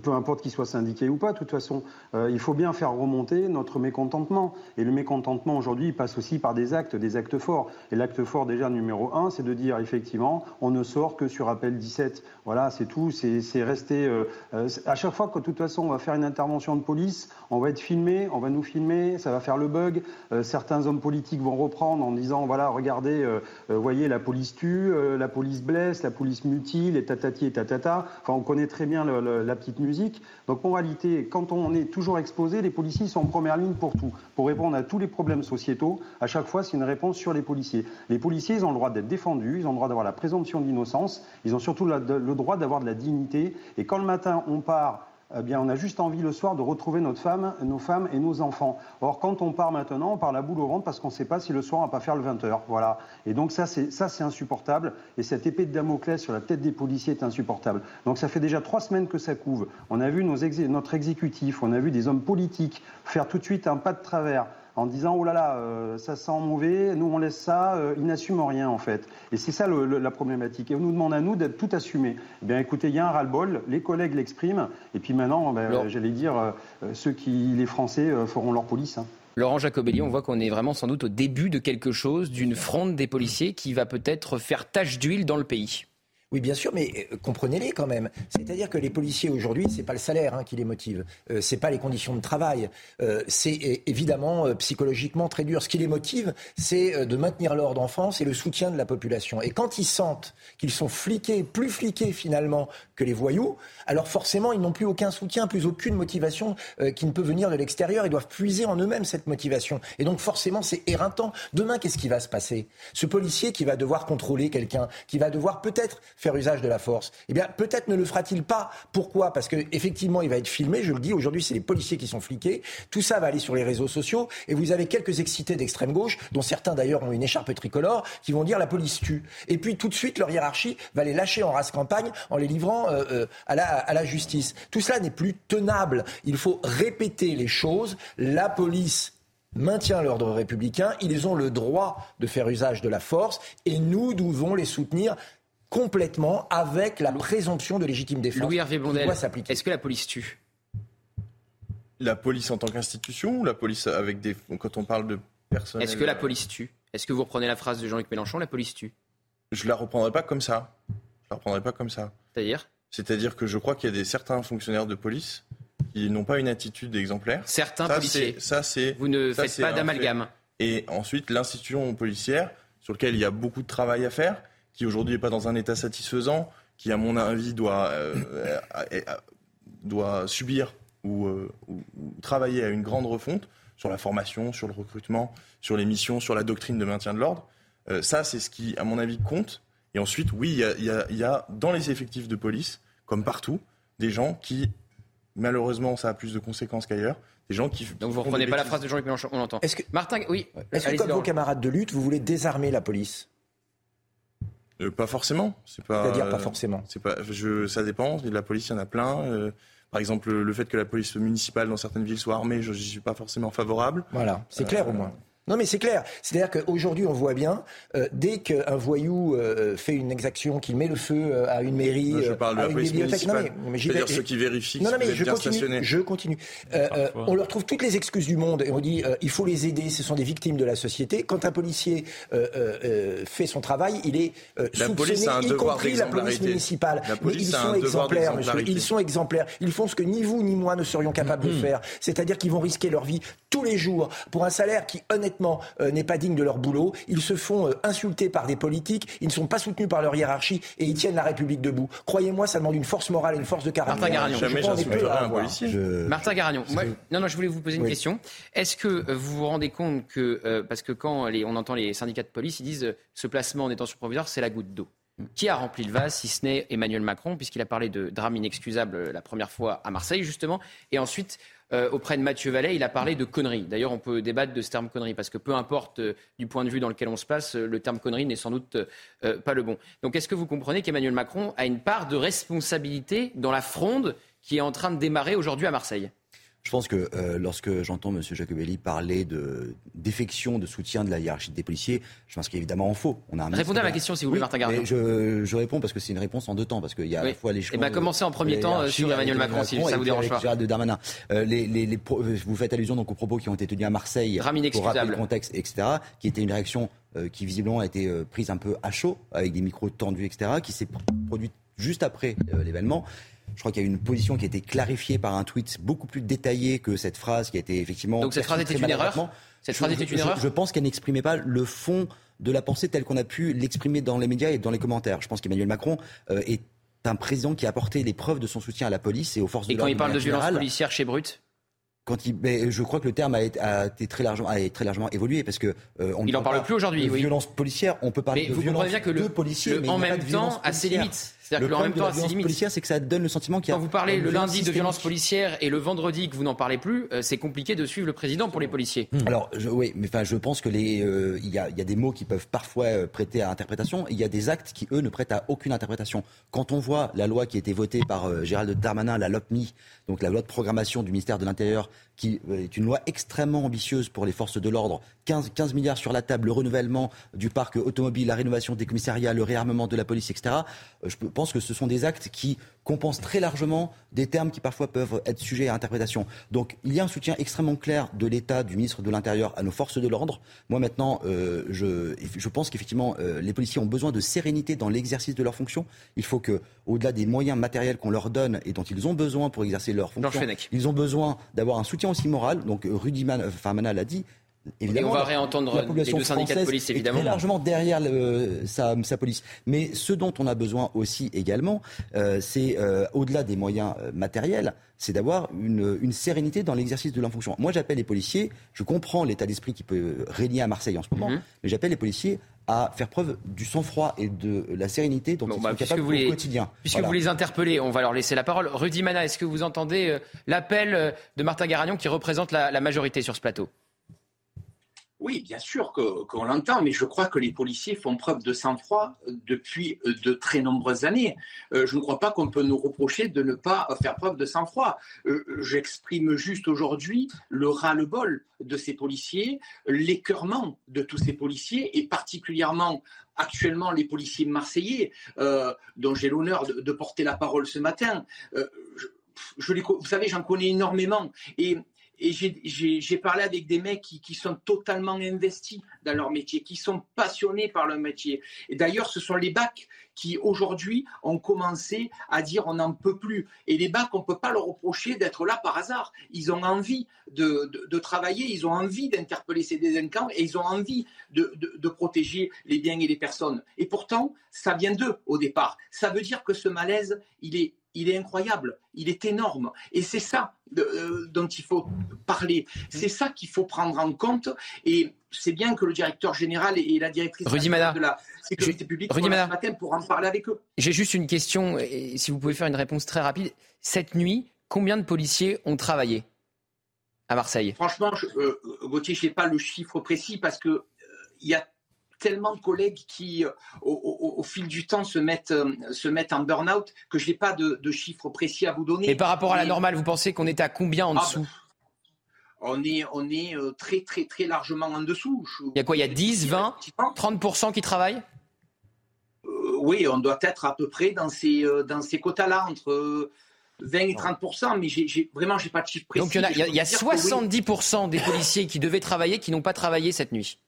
peu importe qu'ils soient syndiqués ou pas, de toute façon, il faut bien faire remonter notre mécontentement. Et le mécontentement aujourd'hui, passe aussi par des actes, des actes forts. Et l'acte fort déjà numéro un, c'est de dire effectivement, on ne sort que sur appel 17. Voilà, c'est tout, c'est rester... à chaque fois que de toute façon on va faire une intervention de police, on va être filmé, on va nous filmer, ça va faire le bug. certains hommes politiques vont reprendre en disant, voilà, regardez, euh, euh, voyez, la police tue, euh, la police blesse, la police mutile, et tatati et tatata. Enfin, on connaît très bien la petite musique. Donc, en réalité, quand on est toujours exposé, les policiers sont en première ligne pour tout, pour répondre à tous les problèmes sociétaux. À chaque fois, c'est une réponse sur les policiers. Les policiers, ils ont le droit d'être défendus, ils ont le droit d'avoir la présomption d'innocence, ils ont surtout le droit d'avoir de la dignité. Et quand le matin, on part eh bien, on a juste envie le soir de retrouver notre femme, nos femmes et nos enfants. Or, quand on part maintenant, on part la boule au ventre parce qu'on ne sait pas si le soir on va pas faire le 20h. Voilà. Et donc ça, c'est ça, c'est insupportable. Et cette épée de Damoclès sur la tête des policiers est insupportable. Donc ça fait déjà trois semaines que ça couve. On a vu notre exécutif, on a vu des hommes politiques faire tout de suite un pas de travers en disant oh là là, euh, ça sent mauvais, nous on laisse ça, euh, ils n'assument rien en fait. Et c'est ça la problématique. Et on nous demande à nous d'être tout assumé. Eh bien écoutez, il y a un ras-le-bol, les collègues l'expriment, et puis maintenant, ben, j'allais dire, euh, ceux qui, les Français, feront leur police. Hein. Laurent Jacobelli, on voit qu'on est vraiment sans doute au début de quelque chose, d'une fronde des policiers qui va peut-être faire tache d'huile dans le pays. Oui, bien sûr, mais euh, comprenez-les quand même. C'est-à-dire que les policiers aujourd'hui, c'est pas le salaire hein, qui les motive, euh, c'est pas les conditions de travail, euh, c'est évidemment psychologiquement très dur. Ce qui les motive, c'est de maintenir l'ordre en France et le soutien de la population. Et quand ils sentent qu'ils sont fliqués, plus fliqués finalement que les voyous, alors forcément ils n'ont plus aucun soutien, plus aucune motivation qui ne peut venir de l'extérieur. Ils doivent puiser en eux-mêmes cette motivation. Et donc forcément c'est éreintant. Demain, qu'est-ce qui va se passer? Ce policier qui va devoir contrôler quelqu'un, qui va devoir peut-être faire usage de la force. Eh bien, peut-être ne le fera-t-il pas. Pourquoi? Parce qu'effectivement, il va être filmé. Je le dis, aujourd'hui, c'est les policiers qui sont fliqués. Tout ça va aller sur les réseaux sociaux. Et vous avez quelques excités d'extrême gauche, dont certains d'ailleurs ont une écharpe tricolore, qui vont dire la police tue. Et puis, tout de suite, leur hiérarchie va les lâcher en race campagne en les livrant euh, euh, à, la, à la justice. Tout cela n'est plus tenable. Il faut répéter les choses. La police maintient l'ordre républicain, ils ont le droit de faire usage de la force et nous devons les soutenir complètement avec la présomption de légitime défense. Louis Hervé Blondel, est-ce que la police tue? La police en tant qu'institution ou la police avec des... Quand on parle de personnes... Est-ce que la police tue? Est-ce que vous reprenez la phrase de Jean-Luc Mélenchon, la police tue? Je la reprendrai pas comme ça. Je la reprendrai pas comme ça. C'est-à-dire? C'est-à-dire que je crois qu'il y a des certains fonctionnaires de police qui n'ont pas une attitude exemplaire. Certains policiers. Ça, c'est. Vous ne faites pas d'amalgame. Et ensuite, l'institution policière, sur laquelle il y a beaucoup de travail à faire, qui aujourd'hui n'est pas dans un état satisfaisant, qui à mon avis doit, euh, euh, doit subir euh, ou, travailler à une grande refonte sur la formation, sur le recrutement, sur les missions, sur la doctrine de maintien de l'ordre. ça, c'est ce qui, à mon avis, compte. Et ensuite, oui, il y a, y a dans les effectifs de police, comme partout, des gens qui, malheureusement, ça a plus de conséquences qu'ailleurs, des gens qui. Donc vous ne reprenez pas la phrase de Jean-Luc Mélenchon, on l'entend. Est-ce que, Martin, oui. Est-ce que, comme vos camarades de lutte, vous voulez désarmer la police? Euh, pas forcément. C'est pas. C'est-à-dire pas forcément. C'est pas. Je, ça dépend. La police, il y en a plein. Euh, par exemple, le fait que la police municipale dans certaines villes soit armée, je n'y suis pas forcément favorable. Voilà, c'est clair au moins. Non, mais c'est clair. C'est-à-dire qu'aujourd'hui, on voit bien, euh, dès qu'un voyou euh, fait une exaction, qu'il met le feu euh, à une mairie, je parle de la police municipale. Non, mais, C'est-à-dire ceux qui vérifient non, non, mais je continue, je continue. on leur trouve toutes les excuses du monde et on dit il faut les aider, ce sont des victimes de la société. Quand un policier fait son travail, il est la police a un y compris la police municipale. La police ils sont exemplaires, monsieur. Ils sont exemplaires. Ils font ce que ni vous ni moi ne serions capables de hmm. faire. C'est-à-dire qu'ils vont risquer leur vie tous les jours pour un salaire qui, honnêtement, euh, n'est pas digne de leur boulot. Ils se font euh, insulter par des politiques, ils ne sont pas soutenus par leur hiérarchie et ils tiennent la République debout. Croyez-moi, ça demande une force morale et une force de caractère. Martin Garagnon. Jamais un policier. Martin Garagnon. non, non, je voulais vous poser une question. Est-ce que euh, vous vous rendez compte que, parce que quand on entend les syndicats de police, ils disent ce placement en détention provisoire, c'est la goutte d'eau. Qui a rempli le vase, si ce n'est Emmanuel Macron, puisqu'il a parlé de drame inexcusable la première fois à Marseille, justement, et ensuite euh, auprès de Mathieu Vallet, il a parlé de conneries. D'ailleurs, on peut débattre de ce terme connerie, parce que peu importe euh, du point de vue dans lequel on se place, euh, le terme connerie n'est sans doute pas le bon. Donc, est-ce que vous comprenez qu'Emmanuel Macron a une part de responsabilité dans la fronde qui est en train de démarrer aujourd'hui à Marseille? Je pense que euh, lorsque j'entends M. Jacobelli parler de défection de soutien de la hiérarchie des policiers, je pense qu'il est évidemment en faux. On a Répondez à ma question, si vous voulez, Martin Gardin. Je, je, réponds parce que c'est une réponse en deux temps, parce qu'il y a à la fois les Eh bien, commencez en premier temps euh, sur Emmanuel Macron, si ça vous dérange pas. de Darmanin. Euh, les, les, les, vous faites allusion donc aux propos qui ont été tenus à Marseille, pour rappeler le contexte, etc., qui était une réaction qui visiblement a été prise un peu à chaud, avec des micros tendus, etc., qui s'est produite juste après l'événement. Je crois qu'il y a une position qui a été clarifiée par un tweet beaucoup plus détaillé que cette phrase qui a été effectivement. Donc cette phrase était une erreur Cette phrase était une erreur Je pense qu'elle n'exprimait pas le fond de la pensée telle qu'on a pu l'exprimer dans les médias et dans les commentaires. Je pense qu'Emmanuel Macron euh, est un président qui a apporté les preuves de son soutien à la police et aux forces de l'ordre. Et quand il parle de violence policière chez Brut quand il, je crois que le terme a été, très largement, a très largement évolué parce que euh, on il en parle plus aujourd'hui. Oui. Violence policière, on peut parler mais de vous violence bien que le, policier, en même temps a ses limites. C'est-à-dire que en même temps, violence policière, c'est que ça donne le sentiment qu'il y a. Quand vous parlez le lundi de violence policière et le vendredi que vous n'en parlez plus, euh, c'est compliqué de suivre le président pour les policiers. Hmm. Alors, je, oui, mais enfin, je pense que les, euh, il y, a, y, a, des mots qui peuvent parfois euh, prêter à interprétation. Il y a des actes qui eux ne prêtent à aucune interprétation. Quand on voit la loi qui a été votée par Gérald Darmanin, la LOPMI, donc la loi de programmation du ministère de l'Intérieur, qui est une loi extrêmement ambitieuse pour les forces de l'ordre, 15, 15 milliards sur la table, le renouvellement du parc automobile, la rénovation des commissariats, le réarmement de la police, etc. Je peux, pense que ce sont des actes qui compensent très largement des termes qui parfois peuvent être sujets à interprétation. Donc il y a un soutien extrêmement clair de l'État, du ministre de l'Intérieur à nos forces de l'ordre. Moi maintenant, euh, je, je, pense qu'effectivement, euh, les policiers ont besoin de sérénité dans l'exercice de leurs fonctions. Il faut que, au-delà des moyens matériels qu'on leur donne et dont ils ont besoin pour exercer leurs fonctions, ils ont besoin d'avoir un soutien aussi moral. Donc Rudy Man, enfin, Mana l'a dit, Évidemment, on va réentendre les deux syndicats de police, évidemment. Est très largement derrière le, sa, sa, police. Mais ce dont on a besoin aussi également, euh, c'est euh, au-delà des moyens euh, matériels, c'est d'avoir une, une, sérénité dans l'exercice de leur fonction. Moi, j'appelle les policiers. Je comprends l'état d'esprit qui peut régner à Marseille en ce moment, mhm. mais j'appelle les policiers à faire preuve du sang-froid et de la sérénité dont ils bah, sont capables au quotidien. Puisque vous les interpellez, on va leur laisser la parole. Rudy Mana, est-ce que vous entendez l'appel de Martin Garagnon qui représente la, la majorité sur ce plateau? Oui, bien sûr qu'on l'entend, mais je crois que les policiers font preuve de sang-froid depuis euh, de très nombreuses années. Euh, je ne crois pas qu'on peut nous reprocher de ne pas faire preuve de sang-froid. Euh, j'exprime juste aujourd'hui le ras-le-bol de ces policiers, l'écœurement de tous ces policiers, et particulièrement actuellement les policiers marseillais, dont j'ai l'honneur de, porter la parole ce matin. Je, vous savez, j'en connais énormément. Et et j'ai parlé avec des mecs qui, sont totalement investis dans leur métier, qui sont passionnés par leur métier. Et d'ailleurs, ce sont les bacs qui aujourd'hui ont commencé à dire on n'en peut plus. Et les bacs, on ne peut pas leur reprocher d'être là par hasard. Ils ont envie de, travailler, ils ont envie d'interpeller ces délinquants et ils ont envie de, de, protéger les biens et les personnes. Et pourtant, ça vient d'eux au départ. Ça veut dire que ce malaise, il est il est incroyable, il est énorme. Et c'est ça euh, dont il faut parler. C'est ça qu'il faut prendre en compte. Et c'est bien que le directeur général et la directrice de la sécurité publique soient ce matin pour en parler avec eux. J'ai juste une question, et si vous pouvez faire une réponse très rapide. Cette nuit, combien de policiers ont travaillé à Marseille? Franchement, je, euh, Gauthier, je n'ai pas le chiffre précis parce que euh, il y a tellement de collègues qui, euh, au, fil du temps, se mettent, euh, se mettent en burn-out que je n'ai pas de, chiffres précis à vous donner. Et par rapport à la normale, vous pensez qu'on est à combien en ah, dessous? on est, on est euh, très, très, très largement en dessous. Il y a quoi? Il y a 10, 20, 30% qui travaillent? Oui, on doit être à peu près dans ces, dans ces quotas-là, entre 20 et 30% mais j'ai, vraiment, je n'ai pas de chiffre précis. Donc il y, a, il y a 70 des policiers qui devaient travailler qui n'ont pas travaillé cette nuit.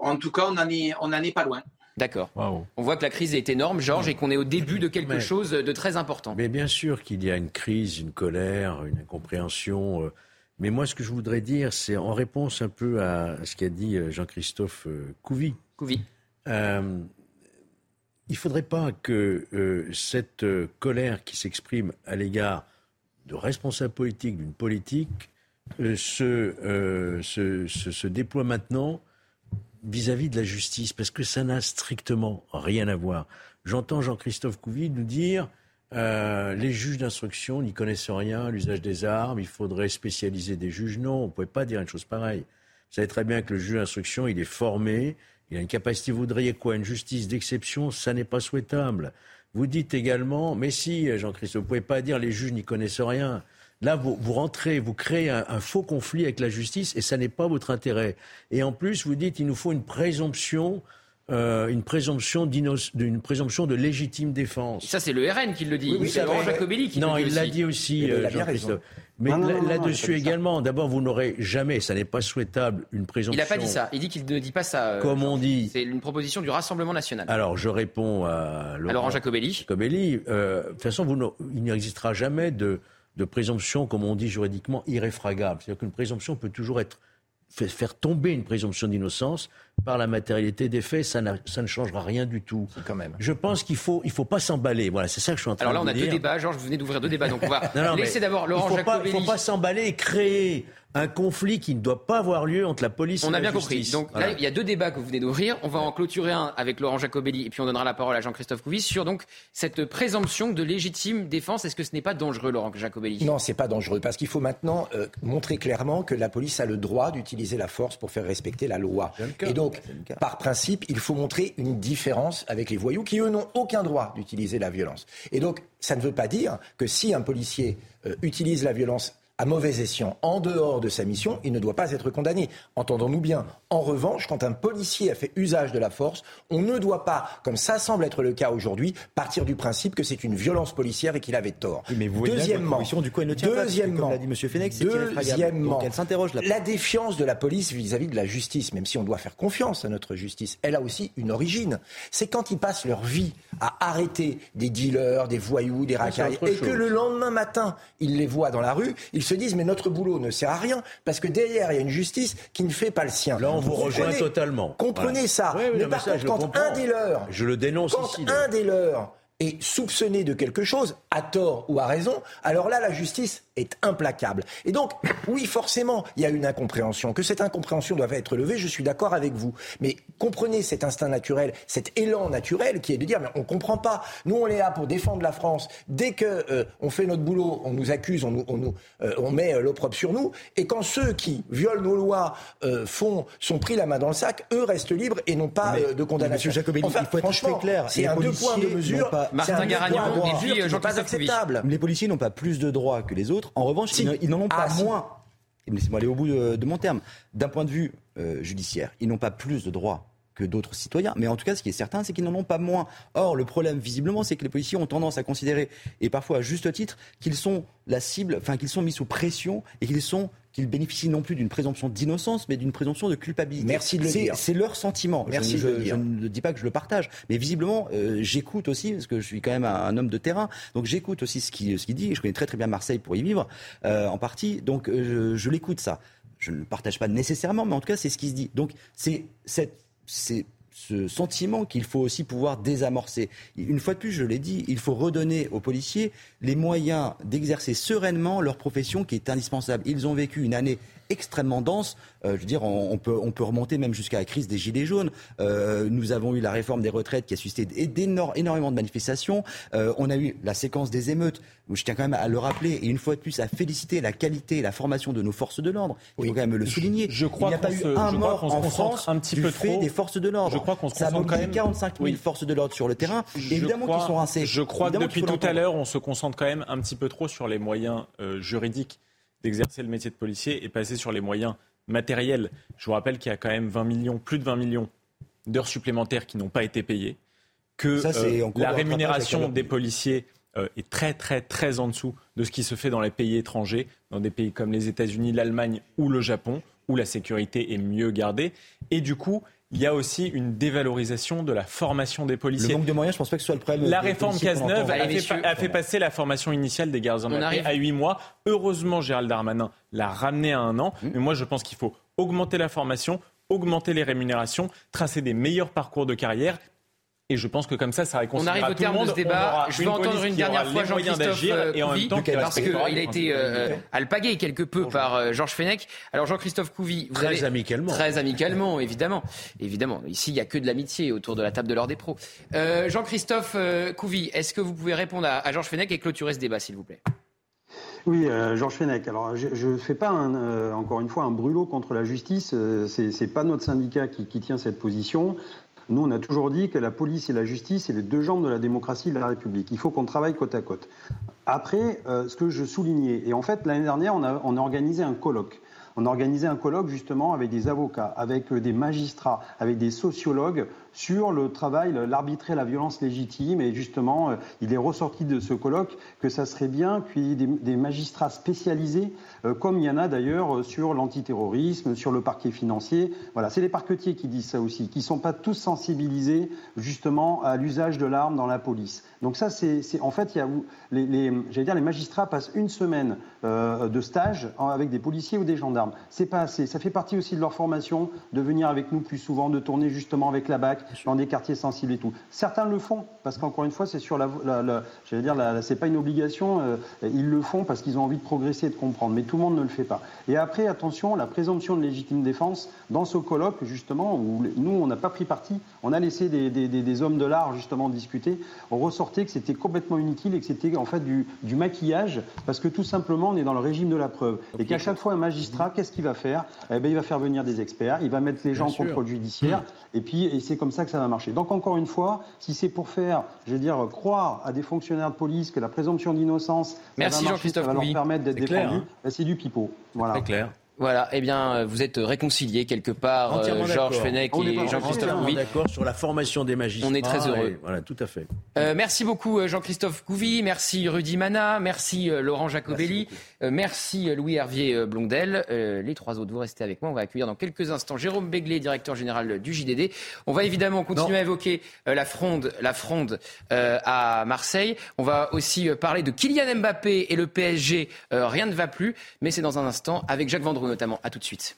En tout cas, on n'en est, on est pas loin. D'accord. On voit que la crise est énorme, Georges, et qu'on est au début de quelque chose de très important. Mais bien sûr qu'il y a une crise, une colère, une incompréhension. Euh, mais moi, ce que je voudrais dire, c'est en réponse un peu à ce qu'a dit euh, Jean-Christophe euh, Couvi. Couvi. il ne faudrait pas que cette colère qui s'exprime à l'égard de responsables politiques, d'une politique, se, se, se, déploie maintenant vis-à-vis de la justice, parce que ça n'a strictement rien à voir. J'entends Jean-Christophe Couvi nous dire euh, les juges d'instruction n'y connaissent rien l'usage des armes, il faudrait spécialiser des juges. Non, on ne pouvait pas dire une chose pareille. Vous savez très bien que le juge d'instruction, il est formé, il a une capacité. Vous voudriez quoi? Une justice d'exception? Ça n'est pas souhaitable. Vous dites également, mais si, Jean-Christophe, vous ne pouvez pas dire les juges n'y connaissent rien. Là, vous, rentrez, vous créez un, faux conflit avec la justice et ça n'est pas votre intérêt. Et en plus, vous dites qu'il nous faut une présomption euh, une présomption d'une présomption de légitime défense. Ça, c'est le RN qui le dit. c'est Laurent Jacobelli qui non, le dit. Non, il l'a dit aussi, euh, Jean-Christophe. Mais là-dessus également, d'abord, vous n'aurez jamais, ça n'est pas souhaitable, une présomption. Il n'a pas dit ça. Il dit qu'il ne dit pas ça. Euh, Comme on dit. C'est une proposition du Rassemblement national. Alors, je réponds à Laurent, Jacobelli. Jacobelli. de toute façon, vous il n'existera jamais de de présomption, comme on dit juridiquement, irréfragable. C'est-à-dire qu'une présomption peut toujours être faire tomber une présomption d'innocence par la matérialité des faits, ça, ça, ne changera rien du tout. Quand même. Je pense qu'il faut, il faut pas s'emballer. Voilà, c'est ça que je suis en train de dire. Alors là, on a deux débats. Georges, vous venez d'ouvrir deux débats, donc on va [laughs] laisser d'abord Laurent il faut Pas, il ne faut pas s'emballer et créer un conflit qui ne doit pas avoir lieu entre la police on et a bien compris. Donc là, il y a deux débats que vous venez d'ouvrir. On va en clôturer un avec Laurent Jacobelli et puis on donnera la parole à Jean-Christophe Couvis sur donc cette présomption de légitime défense. Est-ce que ce n'est pas dangereux, Laurent Jacobelli? Non, c'est pas dangereux parce qu'il faut maintenant euh, montrer clairement que la police a le droit d'utiliser la force pour faire respecter la loi. Et donc, par principe, il faut montrer une différence avec les voyous qui, eux, n'ont aucun droit d'utiliser la violence. Et donc, ça ne veut pas dire que si un policier euh, utilise la violence à mauvais escient en dehors de sa mission, il ne doit pas être condamné. Entendons-nous bien. En revanche, quand un policier a fait usage de la force, on ne doit pas, comme ça semble être le cas aujourd'hui, partir du principe que c'est une violence policière et qu'il avait tort. mais vous deuxièmement, du coup, elle ne tient deuxièmement, pas, comme l'a dit M. Fenech, c'est deuxièmement, elle s'interroge la... la défiance de la police vis-à-vis de la justice, même si on doit faire confiance à notre justice, elle a aussi une origine. C'est quand ils passent leur vie à arrêter des dealers, des voyous, des racailles, et que le lendemain matin, ils les voient dans la rue, ils se disent mais notre boulot ne sert à rien parce que derrière il y a une justice qui ne fait pas le sien. Là, on vous, rejoint totalement. Comprenez ça. mais par contre, quand un des leurs, je le dénonce quand un des leurs est soupçonné de quelque chose, à tort ou à raison, alors là, la justice est implacable. Et donc, oui, forcément, il y a une incompréhension. Que cette incompréhension doit être levée, je suis d'accord avec vous. Mais comprenez cet instinct naturel, cet élan naturel qui est de dire, mais on ne comprend pas. Nous, on est là pour défendre la France. Dès que euh, on fait notre boulot, on nous accuse, on, nous, on, nous, euh, on met euh, l'opprobre sur nous. Et quand ceux qui violent nos lois font, sont pris la main dans le sac, eux restent libres et n'ont pas de condamnation. Monsieur Jacobelli, enfin, il faut être franchement, très clair. C'est un deux points de mesure. Martin Garagnon et puis Jean-Pierre acceptable. Les policiers n'ont pas plus de droits que les autres. En revanche, ils n'en ont pas Ah, si. moins. Laissez-moi aller au bout de, de mon terme. D'un point de vue euh, judiciaire, ils n'ont pas plus de droits que d'autres citoyens. Mais en tout cas, ce qui est certain, c'est qu'ils n'en ont pas moins. Or, le problème, visiblement, c'est que les policiers ont tendance à considérer, et parfois à juste titre, qu'ils sont la cible, enfin qu'ils sont mis sous pression et qu'ils sont qu'ils bénéficient non plus d'une présomption d'innocence, mais d'une présomption de culpabilité. Merci de le C'est- dire. C'est leur sentiment. Merci je, de le dire. je ne dis pas que je le partage, mais visiblement, euh, j'écoute aussi, parce que je suis quand même un, un homme de terrain, donc j'écoute aussi ce qu'il ce dit, et je connais très très bien Marseille pour y vivre, euh, en partie, donc euh, je, je l'écoute ça. Je ne le partage pas nécessairement, mais en tout cas, c'est ce qui se dit. Donc c'est cette- c'est ce sentiment qu'il faut aussi pouvoir désamorcer. Une fois de plus, je l'ai dit, il faut redonner aux policiers les moyens d'exercer sereinement leur profession qui est indispensable. Ils ont vécu une année extrêmement dense. Euh, je veux dire, on, on peut, on peut remonter même jusqu'à la crise des Gilets jaunes. Euh, nous avons eu la réforme des retraites qui a suscité énormément de manifestations. Euh, on a eu la séquence des émeutes, où je tiens quand même à le rappeler, et une fois de plus à féliciter la qualité et la formation de nos forces de l'ordre. Il faut quand même le souligner. je crois Il n'y a pas eu se- un mort en concentre France un petit du peu fait trop. des forces de l'ordre. Je crois qu'on se Ça concentre quand même- 45 000 Oui. forces de l'ordre sur le terrain. Je Évidemment qu'ils sont rincés. Je crois que depuis tout à l'heure, on se concentre quand même un petit peu trop sur les moyens euh, juridiques d'exercer le métier de policier et passer sur les moyens matériels. Je vous rappelle qu'il y a quand même 20 millions, plus de 20 millions d'heures supplémentaires qui n'ont pas été payées, que Ça, euh, la rémunération des policiers euh, est très très très en dessous de ce qui se fait dans les pays étrangers, dans des pays comme les États-Unis, l'Allemagne ou le Japon, où la sécurité est mieux gardée. Et du coup, il y a aussi une dévalorisation de la formation des Le policiers. manque de moyens, je pense pas que ce soit le problème. La réforme Cazeneuve a, Allez, fait, a fait passer la formation initiale des gardes On armés arrive. à 8 mois. Heureusement, Gérald Darmanin l'a ramené à un an. Mmh. Mais moi, je pense qu'il faut augmenter la formation, augmenter les rémunérations, tracer des meilleurs parcours de carrière. Et je pense que comme ça, ça On réconciliera arrive au tout le terme de ce On débat. Je vais entendre une dernière fois Jean-Christophe d'agir euh, et en Couvi, même temps parce qu'il a été euh, alpagué quelque peu par euh, Georges Fenech. Alors Jean-Christophe Couvi, vous Très avez... amicalement. Très amicalement, évidemment. Évidemment. Ici, il n'y a que de l'amitié autour de la table de l'ordre des pros. Euh, Jean-Christophe euh, Couvi, est-ce que vous pouvez répondre à, à Georges Fenech et clôturer ce débat, s'il vous plaît? Oui, euh, Georges Fenech. Alors, je ne fais pas, un, euh, encore une fois, un brûlot contre la justice. Euh, c'est c'est pas notre syndicat qui, qui tient cette position. Nous, on a toujours dit que la police et la justice, c'est les deux jambes de la démocratie et de la République. Il faut qu'on travaille côte à côte. Après, euh, ce que je soulignais, et en fait, l'année dernière, on a, organisé un colloque. On a organisé un colloque justement avec des avocats, avec euh, des magistrats, avec des sociologues sur le travail, l'arbitrer la violence légitime. Et justement, euh, il est ressorti de ce colloque que ça serait bien qu'il y ait des, magistrats spécialisés, euh, comme il y en a d'ailleurs euh, sur l'antiterrorisme, sur le parquet financier. Voilà, c'est les parquetiers qui disent ça aussi, qui ne sont pas tous sensibilisés justement à l'usage de l'arme dans la police. Donc ça, c'est en fait, il y a, les, j'allais dire, les magistrats passent une semaine de stage avec des policiers ou des gendarmes. C'est pas assez. Ça fait partie aussi de leur formation de venir avec nous plus souvent, de tourner justement avec la BAC dans des quartiers sensibles et tout. Certains le font parce qu'encore une fois, c'est sur la, la, la- j'allais dire, c'est pas une obligation. euh, ils le font parce qu'ils ont envie de progresser et de comprendre. Mais tout le monde ne le fait pas. Et après, attention, la présomption de légitime défense dans ce colloque justement où nous, on n'a pas pris parti. On a laissé des, des- des- des hommes de l'art justement discuter. On ressortait que c'était complètement inutile et que c'était en fait du, du maquillage parce que tout simplement, on est dans le régime de la preuve et qu'à chaque fois un magistrat, qu'est-ce qu'il va faire? Eh ben, il va faire venir des experts, il va mettre les gens en sûr. contrôle judiciaire et puis et c'est comme comme ça que ça va marcher. Donc encore une fois, si c'est pour faire, je veux dire, croire à des fonctionnaires de police que la présomption d'innocence, Merci ça va, leur permettre d'être défendus, hein. ben, c'est du pipeau. Voilà. C'est clair. Voilà, eh bien, vous êtes réconciliés quelque part, euh, Georges Fenech et Jean-Christophe Gouvi. d'accord sur la formation des magistrats. On est très heureux. voilà, tout à fait. Euh, merci beaucoup euh, Jean-Christophe Gouvi, merci Rudy Mana, merci Laurent Jacobelli, merci, Louis Hervier Blondel. les trois autres, vous restez avec moi. On va accueillir dans quelques instants Jérôme Béglé, directeur général du JDD. On va évidemment continuer à évoquer la fronde, la fronde à Marseille. On va aussi parler de Kylian Mbappé et le PSG. rien ne va plus, mais c'est dans un instant avec Jacques Vendroux notamment. À tout de suite.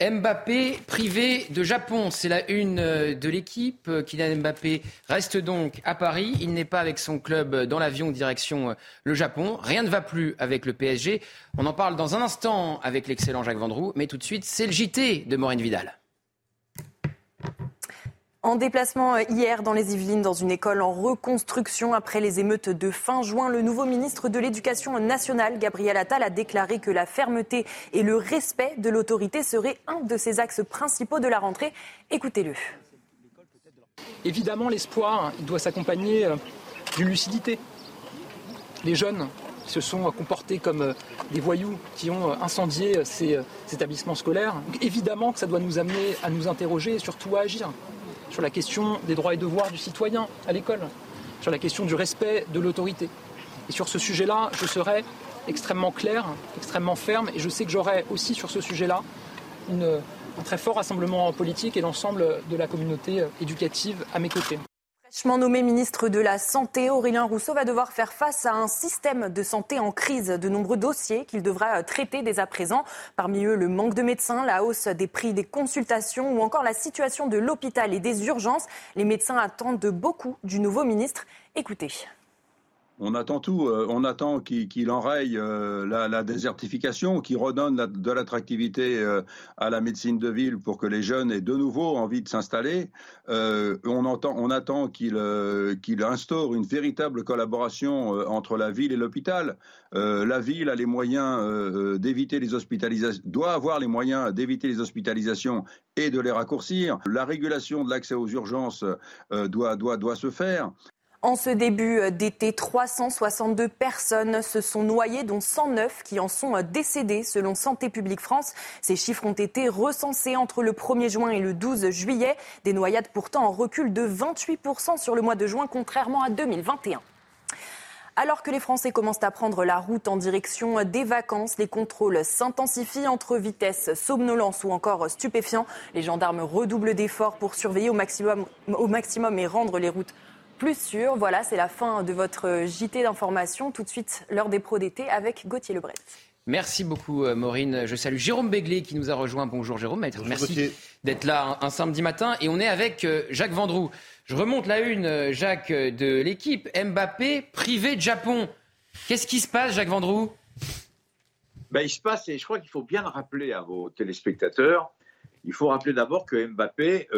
Mbappé privé de Japon, c'est la une euh, de l'équipe. Kylian Mbappé reste donc à Paris. Il n'est pas avec son club dans l'avion direction euh, le Japon. Rien ne va plus avec le PSG. On en parle dans un instant avec l'excellent Jacques Vendroux. Mais tout de suite, c'est le JT de Maureen Vidal. En déplacement euh, hier dans les Yvelines, dans une école en reconstruction après les émeutes de fin juin, le nouveau ministre de l'Éducation nationale, Gabriel Attal, a déclaré que la fermeté et le respect de l'autorité seraient un de ses axes principaux de la rentrée. Écoutez-le. Évidemment, l'espoir doit s'accompagner euh, d'une lucidité. Les jeunes se sont comportés comme euh, des voyous qui ont incendié ces établissements scolaires. évidemment que ça doit nous amener à nous interroger et surtout à agir sur la question des droits et devoirs du citoyen à l'école, sur la question du respect de l'autorité. Et sur ce sujet-là, je serai extrêmement clair, extrêmement ferme, et je sais que j'aurai aussi sur ce sujet-là un très fort rassemblement politique et l'ensemble de la communauté éducative à mes côtés. Fraîchement nommé ministre de la Santé, Aurélien Rousseau va devoir faire face à un système de santé en crise. De nombreux dossiers qu'il devra traiter dès à présent. Parmi eux, le manque de médecins, la hausse des prix des consultations ou encore la situation de l'hôpital et des urgences. Les médecins attendent beaucoup du nouveau ministre. Écoutez. On attend tout. Euh, on attend qu'il enraye euh, la, désertification, qu'il redonne de l'attractivité euh, à la médecine de ville pour que les jeunes aient de nouveau envie de s'installer. on, attend qu'il instaure une véritable collaboration entre la ville et l'hôpital. la ville a les moyens doit avoir les moyens d'éviter les hospitalisations et de les raccourcir. La régulation de l'accès aux urgences doit se faire. En ce début d'été, 362 personnes se sont noyées, dont 109 qui en sont décédées, selon Santé publique France. Ces chiffres ont été recensés entre le 1er juin et le 12 juillet. Des noyades pourtant en recul de 28% sur le mois de juin, contrairement à 2021. Alors que les Français commencent à prendre la route en direction des vacances, les contrôles s'intensifient entre vitesse, somnolence ou encore stupéfiants. Les gendarmes redoublent d'efforts pour surveiller au maximum et rendre les routes plus sûr. Voilà, c'est la fin de votre JT d'information. Tout de suite, l'heure des pros d'été avec Gauthier Lebret. Merci beaucoup, euh, Maureen. Je salue Jérôme Béglé qui nous a rejoint. Bonjour, Jérôme. Merci d'être là un, samedi matin. Et on est avec euh, Jacques Vendroux. Je remonte la une, euh, Jacques, de l'équipe. Mbappé privé de Japon. Qu'est-ce qui se passe, Jacques Vendroux? Ben, Il se passe, et je crois qu'il faut bien le rappeler à vos téléspectateurs, il faut rappeler d'abord que Mbappé,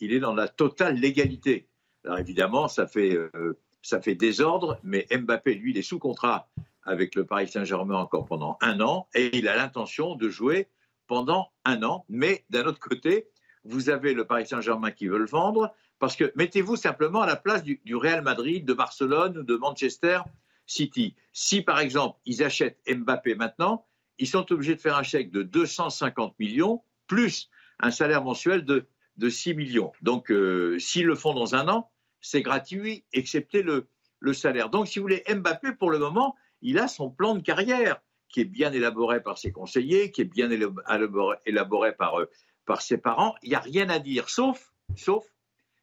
il est dans la totale légalité. Alors évidemment, ça fait, euh, ça fait désordre, mais Mbappé, lui, il est sous contrat avec le Paris Saint-Germain encore pendant un an et il a l'intention de jouer pendant un an. Mais d'un autre côté, vous avez le Paris Saint-Germain qui veut le vendre parce que mettez-vous simplement à la place du, du, Real Madrid, de Barcelone ou de Manchester City. Si par exemple ils achètent Mbappé maintenant, ils sont obligés de faire un chèque de 250 millions plus un salaire mensuel de de 6 millions. Donc, euh, s'ils le font dans un an, c'est gratuit, excepté le, salaire. Donc, si vous voulez, Mbappé, pour le moment, il a son plan de carrière qui est bien élaboré par ses conseillers, qui est bien élaboré, par, euh, par ses parents. Il n'y a rien à dire, sauf, sauf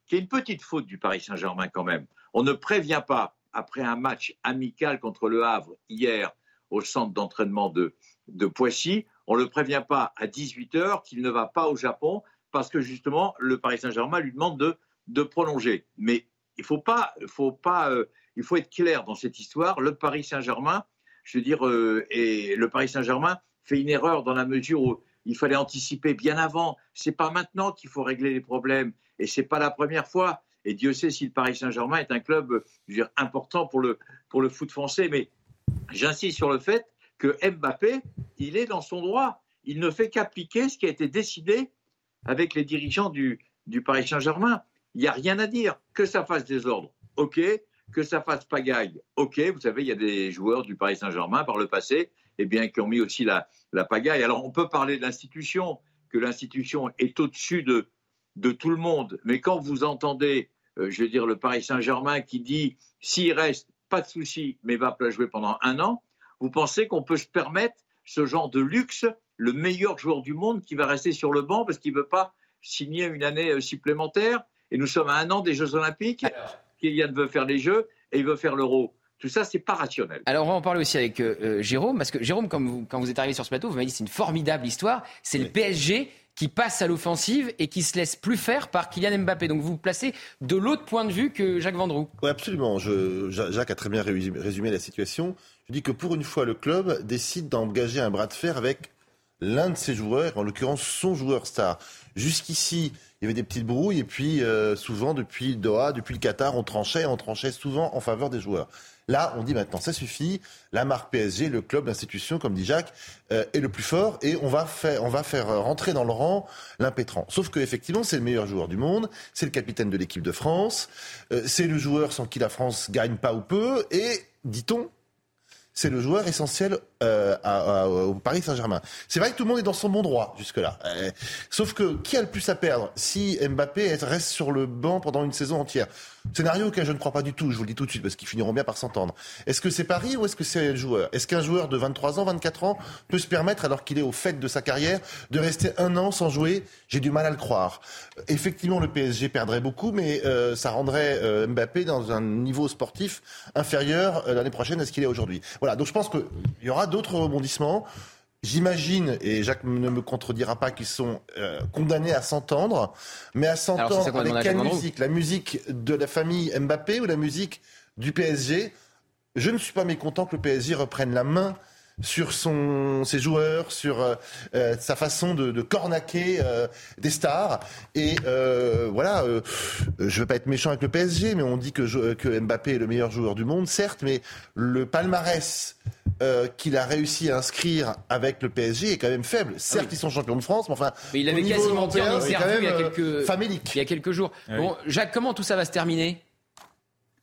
qu'il y a une petite faute du Paris Saint-Germain quand même. On ne prévient pas, après un match amical contre le Havre hier au centre d'entraînement de, de Poissy, on ne le prévient pas à 18h qu'il ne va pas au Japon parce que justement, le Paris Saint-Germain lui demande de, de prolonger. Mais il faut pas, faut pas, euh, il faut être clair dans cette histoire. Le Paris Saint-Germain, je veux dire, euh, et le Paris Saint-Germain fait une erreur dans la mesure où il fallait anticiper bien avant. C'est pas maintenant qu'il faut régler les problèmes, et c'est pas la première fois. Et Dieu sait si le Paris Saint-Germain est un club dire, important pour le, pour le foot français. Mais j'insiste sur le fait que Mbappé, il est dans son droit il ne fait qu'appliquer ce qui a été décidé avec les dirigeants du, du Paris Saint-Germain. Il n'y a rien à dire. Que ça fasse désordre, ok. Que ça fasse pagaille, ok. Vous savez, il y a des joueurs du Paris Saint-Germain par le passé eh bien, qui ont mis aussi la, pagaille. Alors, on peut parler de l'institution, que l'institution est au-dessus de, de tout le monde. Mais quand vous entendez, euh, je veux dire, le Paris Saint-Germain qui dit s'il reste, pas de souci, mais va pas jouer pendant un an, vous pensez qu'on peut se permettre ce genre de luxe, le meilleur joueur du monde qui va rester sur le banc parce qu'il ne veut pas signer une année euh, supplémentaire? Et nous sommes à un an des Jeux Olympiques. Kylian veut faire les Jeux et il veut faire l'Euro. Tout ça, c'est pas rationnel. Alors, on va en parler aussi avec euh, euh, Jérôme, parce que Jérôme, quand vous, quand vous êtes arrivé sur ce plateau, vous m'avez dit c'est une formidable histoire. C'est le PSG qui passe à l'offensive et qui se laisse plus faire par Kylian Mbappé. Donc vous vous placez de l'autre point de vue que Jacques Vendroux. Oui, absolument. Je, Jacques a très bien résumé la situation. Je dis que pour une fois, le club décide d'engager un bras de fer avec l'un de ses joueurs, en l'occurrence son joueur star. Jusqu'ici, il y avait des petites brouilles et puis euh, souvent depuis Doha, depuis le Qatar, on tranchait, on tranchait souvent en faveur des joueurs. Là, on dit maintenant, ça suffit. La marque PSG, le club, l'institution, comme dit Jacques, euh, est le plus fort et on va faire, on va faire rentrer dans le rang l'impétrant. Sauf que effectivement, c'est le meilleur joueur du monde, c'est le capitaine de l'équipe de France, euh, c'est le joueur sans qui la France gagne pas ou peu et, dit-on, c'est le joueur essentiel euh, au Paris Saint-Germain. C'est vrai que tout le monde est dans son bon droit jusque-là. Euh, sauf que qui a le plus à perdre si Mbappé reste sur le banc pendant une saison entière? Scénario auquel je ne crois pas du tout, je vous le dis tout de suite, parce qu'ils finiront bien par s'entendre. Est-ce que c'est Paris ou est-ce que c'est le joueur? Est-ce qu'un joueur de 23 ans, 24 ans peut se permettre, alors qu'il est au fait de sa carrière, de rester un an sans jouer? J'ai du mal à le croire. Effectivement, le PSG perdrait beaucoup, mais euh, ça rendrait Mbappé dans un niveau sportif inférieur l'année prochaine à ce qu'il est aujourd'hui. Voilà, donc je pense qu'il y aura d'autres rebondissements. J'imagine, et Jacques ne me contredira pas, qu'ils sont euh, condamnés à s'entendre, mais à s'entendre avec quelle musique? La musique de la famille Mbappé ou la musique du PSG Je ne suis pas mécontent que le PSG reprenne la main sur son, ses joueurs, sur euh, euh, sa façon de, de cornaquer des stars. Et voilà, je ne veux pas être méchant avec le PSG, mais on dit que, que Mbappé est le meilleur joueur du monde, certes, mais le palmarès euh, qu'il a réussi à inscrire avec le PSG est quand même faible. Ah Certes, ils sont champions de France, mais enfin. Mais il avait quasiment dit en interview il y a quelques, il y a quelques jours. Ah bon, Jacques, comment tout ça va se terminer?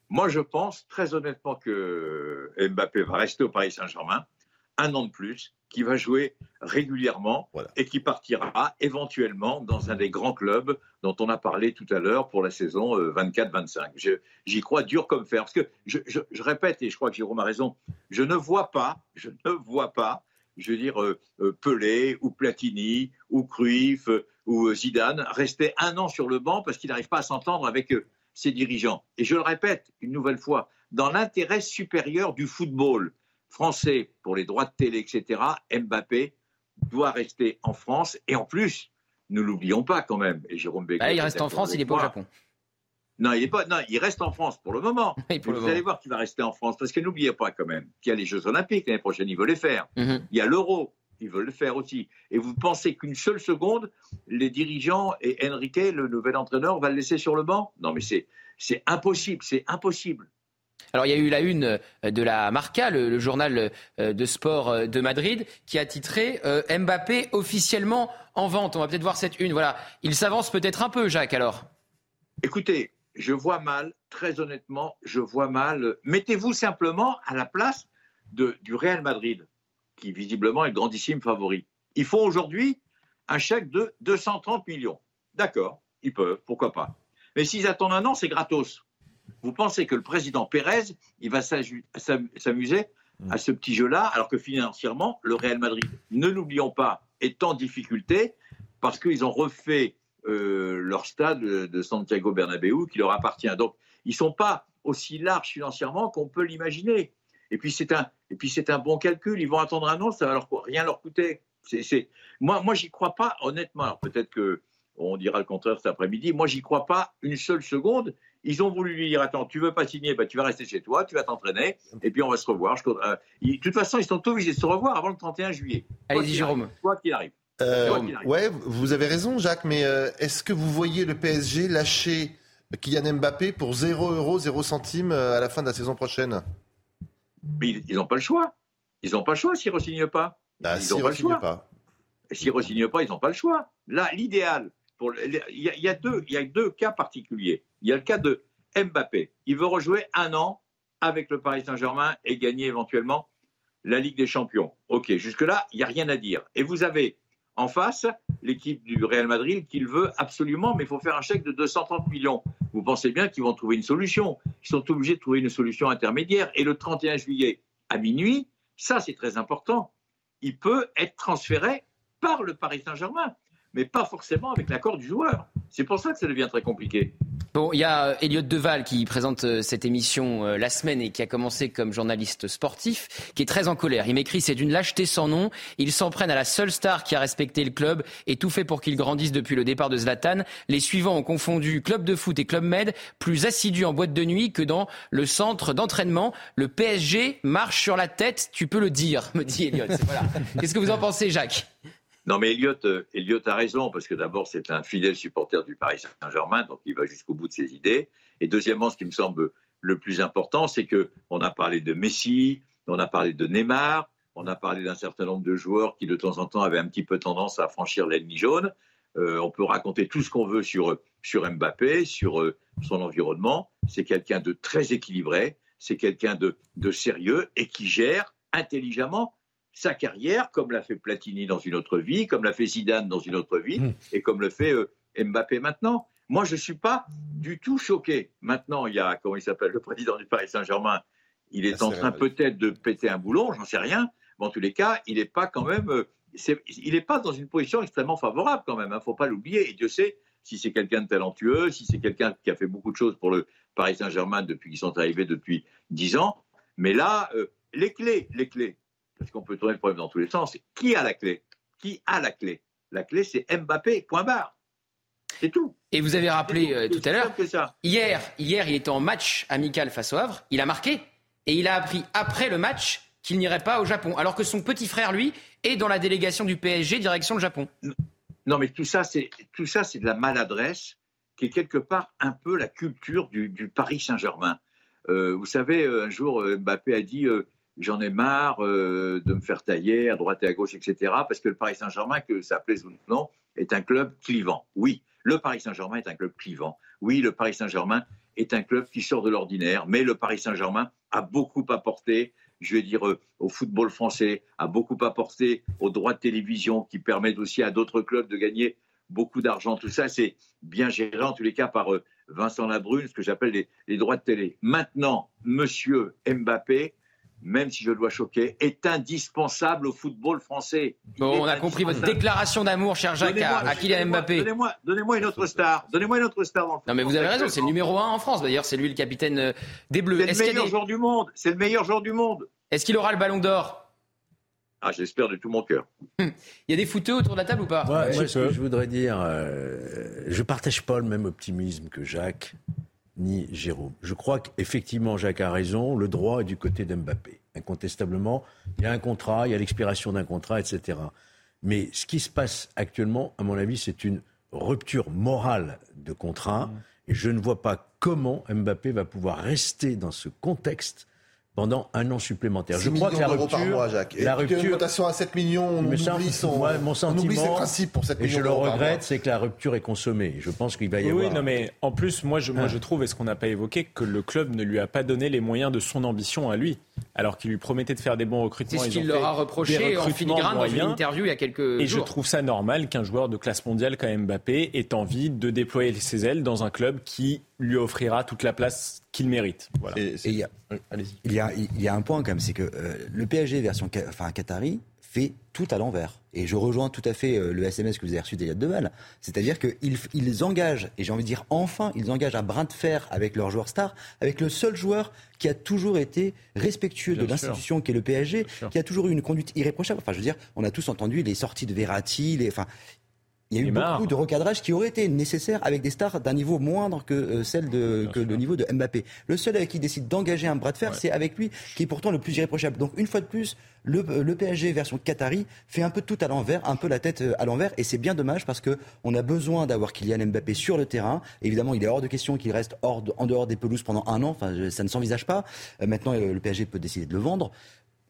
Moi, je pense très honnêtement que Mbappé va rester au Paris Saint-Germain un an de plus, qui va jouer régulièrement et qui partira éventuellement dans un des grands clubs dont on a parlé tout à l'heure pour la saison 24-25. Euh, j'y crois dur comme fer. Parce que je, répète, et je crois que Jérôme a raison, je ne vois pas, je ne vois pas, je veux dire, euh, euh, Pelé ou Platini ou Cruyff ou Zidane rester un an sur le banc parce qu'il n'arrive pas à s'entendre avec ses dirigeants. Et je le répète une nouvelle fois, dans l'intérêt supérieur du football, français pour les droits de télé, etc., Mbappé doit rester en France. Et en plus, ne l'oublions pas quand même. Et Jérôme ah, il reste en France, il n'est pas au Japon. Non, il est pas. Non, il reste en France pour le moment. [laughs] vous allez voir qu'il va rester en France parce que n'oubliez pas quand même qu'il y a les Jeux Olympiques l'année prochaine. Il veut les faire. Mhm. Il y a l'Euro. Ils veulent le faire aussi. Et vous pensez qu'une seule seconde, les dirigeants et Enrique, le nouvel entraîneur, va le laisser sur le banc? Non, mais c'est impossible. C'est impossible. Alors il y a eu la une euh, de la Marca, le, journal euh, de sport euh, de Madrid, qui a titré Mbappé officiellement en vente. On va peut-être voir cette une. Voilà, il s'avance peut-être un peu, Jacques. Alors. Écoutez, je vois mal, très honnêtement, je vois mal. Mettez-vous simplement à la place du Real Madrid, qui visiblement est grandissime favori. Ils font aujourd'hui un chèque de 230 millions. D'accord, ils peuvent, pourquoi pas. Mais s'ils attendent un an, c'est gratos. Vous pensez que le président Pérez, il va s'amuser hmm. à ce petit jeu-là, alors que financièrement, le Real Madrid, ne l'oublions pas, est en difficulté parce qu'ils ont refait euh, leur stade de Santiago Bernabéu qui leur appartient. Donc, ils ne sont pas aussi larges financièrement qu'on peut l'imaginer. Et puis, c'est un, et puis c'est un bon calcul. Ils vont attendre un an, ça va leur, rien leur coûter. Moi, moi j'y crois pas, honnêtement. Peut-être que on dira le contraire cet après-midi. Moi, j'y crois pas une seule seconde. Ils ont voulu lui dire Attends, tu veux pas signer, bah, tu vas rester chez toi, tu vas t'entraîner, et puis on va se revoir. Euh, de toute façon, ils sont obligés de se revoir avant le 31 juillet. Allez-y, Jérôme. Quoi qu'il arrive. Euh, ouais, vous avez raison, Jacques, mais euh, est-ce que vous voyez le PSG lâcher Kylian Mbappé pour 0 euros, 0 centimes à la fin de la saison prochaine? Mais ils n'ont pas le choix. Ils n'ont pas le choix s'ils ne re-signent pas. Bah, ils n'ont pas le choix. S'ils ne re pas, ils n'ont pas le choix. Là, l'idéal, il y, a, deux cas particuliers. Il y a le cas de Mbappé. Il veut rejouer un an avec le Paris Saint-Germain et gagner éventuellement la Ligue des Champions. Ok, jusque-là, il n'y a rien à dire. Et vous avez en face l'équipe du Real Madrid qu'il veut absolument, mais il faut faire un chèque de 230 millions. Vous pensez bien qu'ils vont trouver une solution. Ils sont obligés de trouver une solution intermédiaire. Et le 31 juillet à minuit, ça c'est très important, il peut être transféré par le Paris Saint-Germain, mais pas forcément avec l'accord du joueur. C'est pour ça que ça devient très compliqué. Bon, il y a euh, Elliot Deval qui présente euh, cette émission euh, la semaine et qui a commencé comme journaliste sportif, qui est très en colère. Il m'écrit c'est d'une lâcheté sans nom. Ils s'en prennent à la seule star qui a respecté le club et tout fait pour qu'il grandisse depuis le départ de Zlatan. Les suivants ont confondu club de foot et club med, plus assidus en boîte de nuit que dans le centre d'entraînement. Le PSG marche sur la tête, tu peux le dire, [laughs] me dit Elliot. Qu'est-ce que vous en pensez, Jacques? Non, mais Elliott, euh, a raison, parce que d'abord, c'est un fidèle supporter du Paris Saint-Germain, donc il va jusqu'au bout de ses idées. Et deuxièmement, ce qui me semble le plus important, c'est que on a parlé de Messi, on a parlé de Neymar, on a parlé d'un certain nombre de joueurs qui, de temps en temps, avaient un petit peu tendance à franchir l'ennemi jaune. Euh, on peut raconter tout ce qu'on veut sur, sur Mbappé, sur euh, son environnement. C'est quelqu'un de très équilibré, c'est quelqu'un de, de sérieux et qui gère intelligemment sa carrière, comme l'a fait Platini dans une autre vie, comme l'a fait Zidane dans une autre vie, hmm. et comme le fait euh, Mbappé maintenant. Moi, je ne suis pas du tout choqué. Maintenant, il y a, comment il s'appelle, le président du Paris Saint-Germain, il est en train peut-être de péter un boulon, j'en sais rien. Mais en tous les cas, il n'est pas quand même, euh, il n'est pas dans une position extrêmement favorable quand même. Il hein, ne faut pas l'oublier. Et Dieu sait si c'est quelqu'un de talentueux, si c'est quelqu'un qui a fait beaucoup de choses pour le Paris Saint-Germain depuis qu'ils sont arrivés depuis dix ans. Mais là, euh, les clés, les clés, parce qu'on peut tourner le problème dans tous les sens, qui a la clé? Qui a la clé? La clé, c'est Mbappé, point barre. C'est tout. Et vous avez rappelé euh, tout, à l'heure, hier, hier, il était en match amical face au Havre, il a marqué, et il a appris après le match qu'il n'irait pas au Japon, alors que son petit frère, lui, est dans la délégation du PSG direction le Japon. Non, mais tout ça, c'est tout ça, c'est de la maladresse qui est quelque part un peu la culture du, Paris Saint-Germain. Euh, vous savez, euh, un jour, Mbappé a dit j'en ai marre euh, de me faire tailler à droite et à gauche, etc. Parce que le Paris Saint-Germain, que ça plaise ou non, est un club clivant. Oui, le Paris Saint-Germain est un club clivant. Oui, le Paris Saint-Germain est un club qui sort de l'ordinaire, mais le Paris Saint-Germain a beaucoup apporté, je vais dire, euh, au football français, a beaucoup apporté aux droits de télévision qui permettent aussi à d'autres clubs de gagner beaucoup d'argent. Tout ça, c'est bien géré, en tous les cas, par euh, Vincent Labrune, ce que j'appelle les, les droits de télé. Maintenant, monsieur Mbappé, même si je dois choquer, est indispensable au football français. Bon, on a compris votre déclaration d'amour, cher Jacques, à, Kylian Mbappé. Donnez-moi une autre star. Donnez-moi une autre star dans le Non, mais vous avez raison, c'est le numéro un en France. D'ailleurs, c'est lui le capitaine euh, des Bleus. C'est le meilleur joueur du monde. C'est le meilleur joueur du monde. Est-ce qu'il aura le ballon d'or? Ah, j'espère de tout mon cœur. Il y a des footeux autour de la table ou pas? Moi, ce que je voudrais dire, euh, je partage pas le même optimisme que Jacques ni Jérôme. Je crois qu'effectivement, Jacques a raison, le droit est du côté d'Mbappé. Incontestablement, il y a un contrat, il y a l'expiration d'un contrat, etc. Mais ce qui se passe actuellement, à mon avis, c'est une rupture morale de contrat. Et je ne vois pas comment Mbappé va pouvoir rester dans ce contexte pendant un an supplémentaire. Je crois que la rupture, par mois, Jacques. la rupture, une à 7 millions, on oublie, son, mon sentiment, on oublie ses principes pour 7 millions. Et je le regrette, c'est que la rupture est consommée. Je pense qu'il va y oui, avoir. Oui, non, mais en plus, moi, je, moi, je trouve, et ce qu'on n'a pas évoqué, que le club ne lui a pas donné les moyens de son ambition à lui, alors qu'il lui promettait de faire des bons recrutements. C'est ce qu'il leur a reproché en filigrane dans une interview il y a quelques jours. Et je trouve ça normal qu'un joueur de classe mondiale comme Mbappé ait envie de déployer ses ailes dans un club qui lui offrira toute la place qu'il mérite. Voilà. Et, il, y a, il, y a, il y a un point quand même, c'est que euh, le PSG version enfin, Qatari fait tout à l'envers. Et je rejoins tout à fait euh, le SMS que vous avez reçu d'Eliott Deval. C'est-à-dire qu'ils ils engagent, et j'ai envie de dire enfin, ils engagent un brin de fer avec leur joueur star, avec le seul joueur qui a toujours été respectueux de l'institution qui est le PSG, qui a toujours eu une conduite irréprochable. Enfin, je veux dire, on a tous entendu les sorties de Verratti, les, enfin, il y a eu beaucoup de recadrage qui aurait été nécessaire avec des stars d'un niveau moindre que euh, celle de que le niveau de Mbappé. Le seul avec qui décide d'engager un bras de fer, c'est avec lui qui est pourtant le plus irréprochable. Donc une fois de plus, le, euh, le PSG version Qatari fait un peu tout à l'envers, un peu la tête euh, à l'envers, et c'est bien dommage parce que on a besoin d'avoir Kylian Mbappé sur le terrain. Évidemment, il est hors de question qu'il reste hors en dehors des pelouses pendant un an. Enfin, ça ne s'envisage pas. maintenant, le PSG peut décider de le vendre.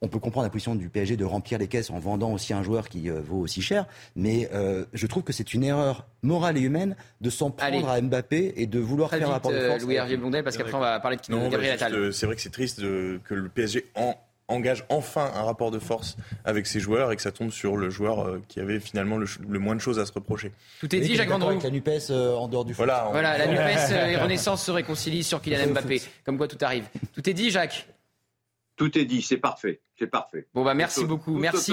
On peut comprendre la position du PSG de remplir les caisses en vendant aussi un joueur qui euh, vaut aussi cher, mais euh, je trouve que c'est une erreur morale et humaine de s'en prendre à Mbappé et de vouloir Très faire un rapport de euh, force. Louis Hervier Blondel, parce qu'après on va parler de Non, Gabriel Attal. c'est vrai que c'est triste de- que le PSG en- engage enfin un rapport de force avec ses joueurs et que ça tombe sur le joueur qui avait finalement le, moins de choses à se reprocher. Tout est dit, Jacques Vendroux. Avec la NUPES euh, en dehors du foot. Voilà, on- Voilà, la NUPES [laughs] et Renaissance se réconcilient sur Kylian Mbappé. Comme quoi tout arrive. Tout est dit, Jacques Tout est dit, c'est parfait. C'est parfait. Bon, bah merci Tout- beaucoup. tout Merci.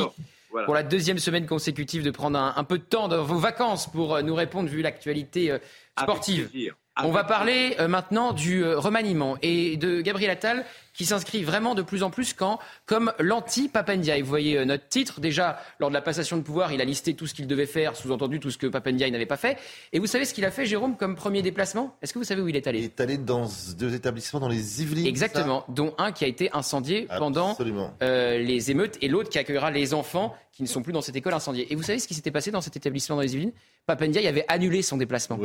Voilà. pour la deuxième semaine consécutive de prendre un, un peu de temps dans vos vacances pour euh, nous répondre vu l'actualité euh, sportive. Avec plaisir. On va parler euh, maintenant du euh, remaniement et de Gabriel Attal qui s'inscrit vraiment de plus en plus quand, comme l'anti-Papendiaï. Vous voyez euh, notre titre. Déjà, lors de la passation de pouvoir, il a listé tout ce qu'il devait faire, sous-entendu tout ce que Papendiaï n'avait pas fait. Et vous savez ce qu'il a fait, Jérôme, comme premier déplacement? Est-ce que vous savez où il est allé? Il est allé dans deux établissements dans les Yvelines. Exactement, dont un qui a été incendié pendant Absolument. euh, les émeutes et l'autre qui accueillera les enfants qui ne sont plus dans cette école incendiée. Et vous savez ce qui s'était passé dans cet établissement dans les Yvelines? Papendiaï avait annulé son déplacement.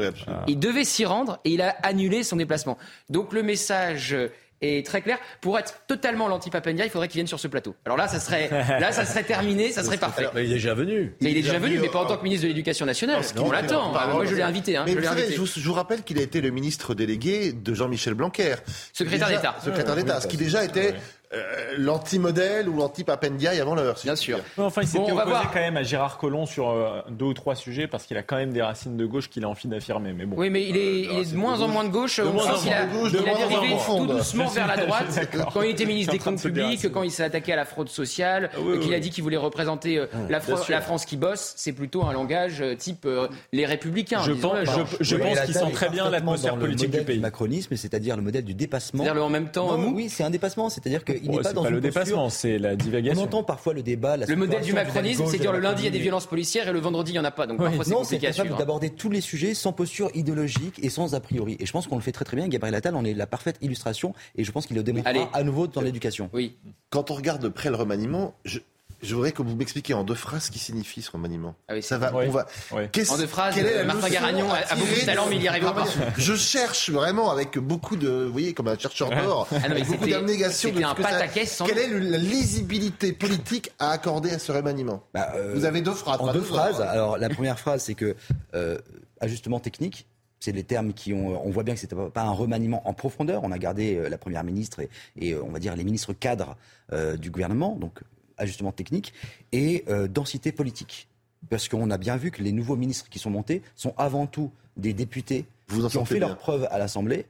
Il devait s'y rendre et il a annulé son déplacement. Donc le message est très clair. Pour être totalement l'anti-Papendia, il faudrait qu'il vienne sur ce plateau. Alors là, ça serait, là, ça serait terminé, ça serait parfait. Mais il est déjà venu. Mais il est déjà venu, mais pas en tant que ministre de l'Éducation nationale. On l'attend. Ah, Moi, je l'ai invité. Hein, Mais je vous savez, invité. je, vous, je vous rappelle qu'il a été le ministre délégué de Jean-Michel Blanquer. Secrétaire d'État. Secrétaire d'État, oui, ce qui déjà était euh, l'anti-modèle ou l'anti-Papendiaï avant l'heure. Bien sûr. Ouais, Enfin, il s'était Bon, on va opposé voir. quand même à Gérard Collomb sur euh, deux ou trois sujets parce qu'il a quand même des racines de gauche qu'il a envie d'affirmer. Mais bon. Oui, mais il est, il est de moins en moins de gauche. De moins en qu'il moins a, de gauche, il de a moins en moins dérivé tout doucement vers la [laughs] droite. Quand il était ministre des Comptes publics, quand il s'est attaqué à la fraude sociale, oui, et qu'il oui. a dit qu'il voulait représenter euh, la, sûr. la France qui bosse, c'est plutôt un langage euh, type euh, les républicains. Je pense- genre. je- pense qu'il sent très bien l'atmosphère dans le politique modèle du pays. macronisme, c'est-à-dire le modèle du dépassement. C'est-à-dire le en même temps Non, Oui, c'est un dépassement, c'est-à-dire qu'il Oh, n'est pas c'est dans pas une le posture- dépassement, c'est la On divagation. entend parfois le débat. la Le modèle du macronisme, c'est dire le lundi il y a des violences policières et le vendredi il n'y en a pas. Donc parfois c'est non, c'est capable d'aborder tous les sujets sans posture idéologique et sans a priori. Et je pense qu'on le fait très très bien. Gabriel Attal en est la parfaite illustration et je pense qu'il le démontrera à nouveau dans l'éducation. Oui. Quand on regarde de près le remaniement, je, je voudrais que vous m'expliquiez en deux phrases ce qui signifie ce remaniement. Ah oui, Ça va, Oui. on va. Oui. En deux phrases, quelle est la leçon Garagnon a- beaucoup de talent, mais il y arrivera pas. [laughs] Je cherche vraiment avec beaucoup de, vous voyez, comme un chercheur d'or, Ah avec beaucoup d'abnégation. de un que ça- sans Quelle est la lisibilité politique à accorder à ce remaniement Bah, euh, Vous avez deux phrases. En deux deux phrases. phrases. Alors la première phrase, c'est que euh, ajustement technique. C'est les termes qui ont. On voit bien que c'était pas pas un remaniement en profondeur. On a gardé euh, la première ministre et, et, euh, on va dire les ministres cadres euh, du gouvernement. Donc ajustement technique et euh, densité politique. Parce qu'on a bien vu que les nouveaux ministres qui sont montés sont avant tout des députés Vous qui ont fait bien. leurs preuves à l'Assemblée.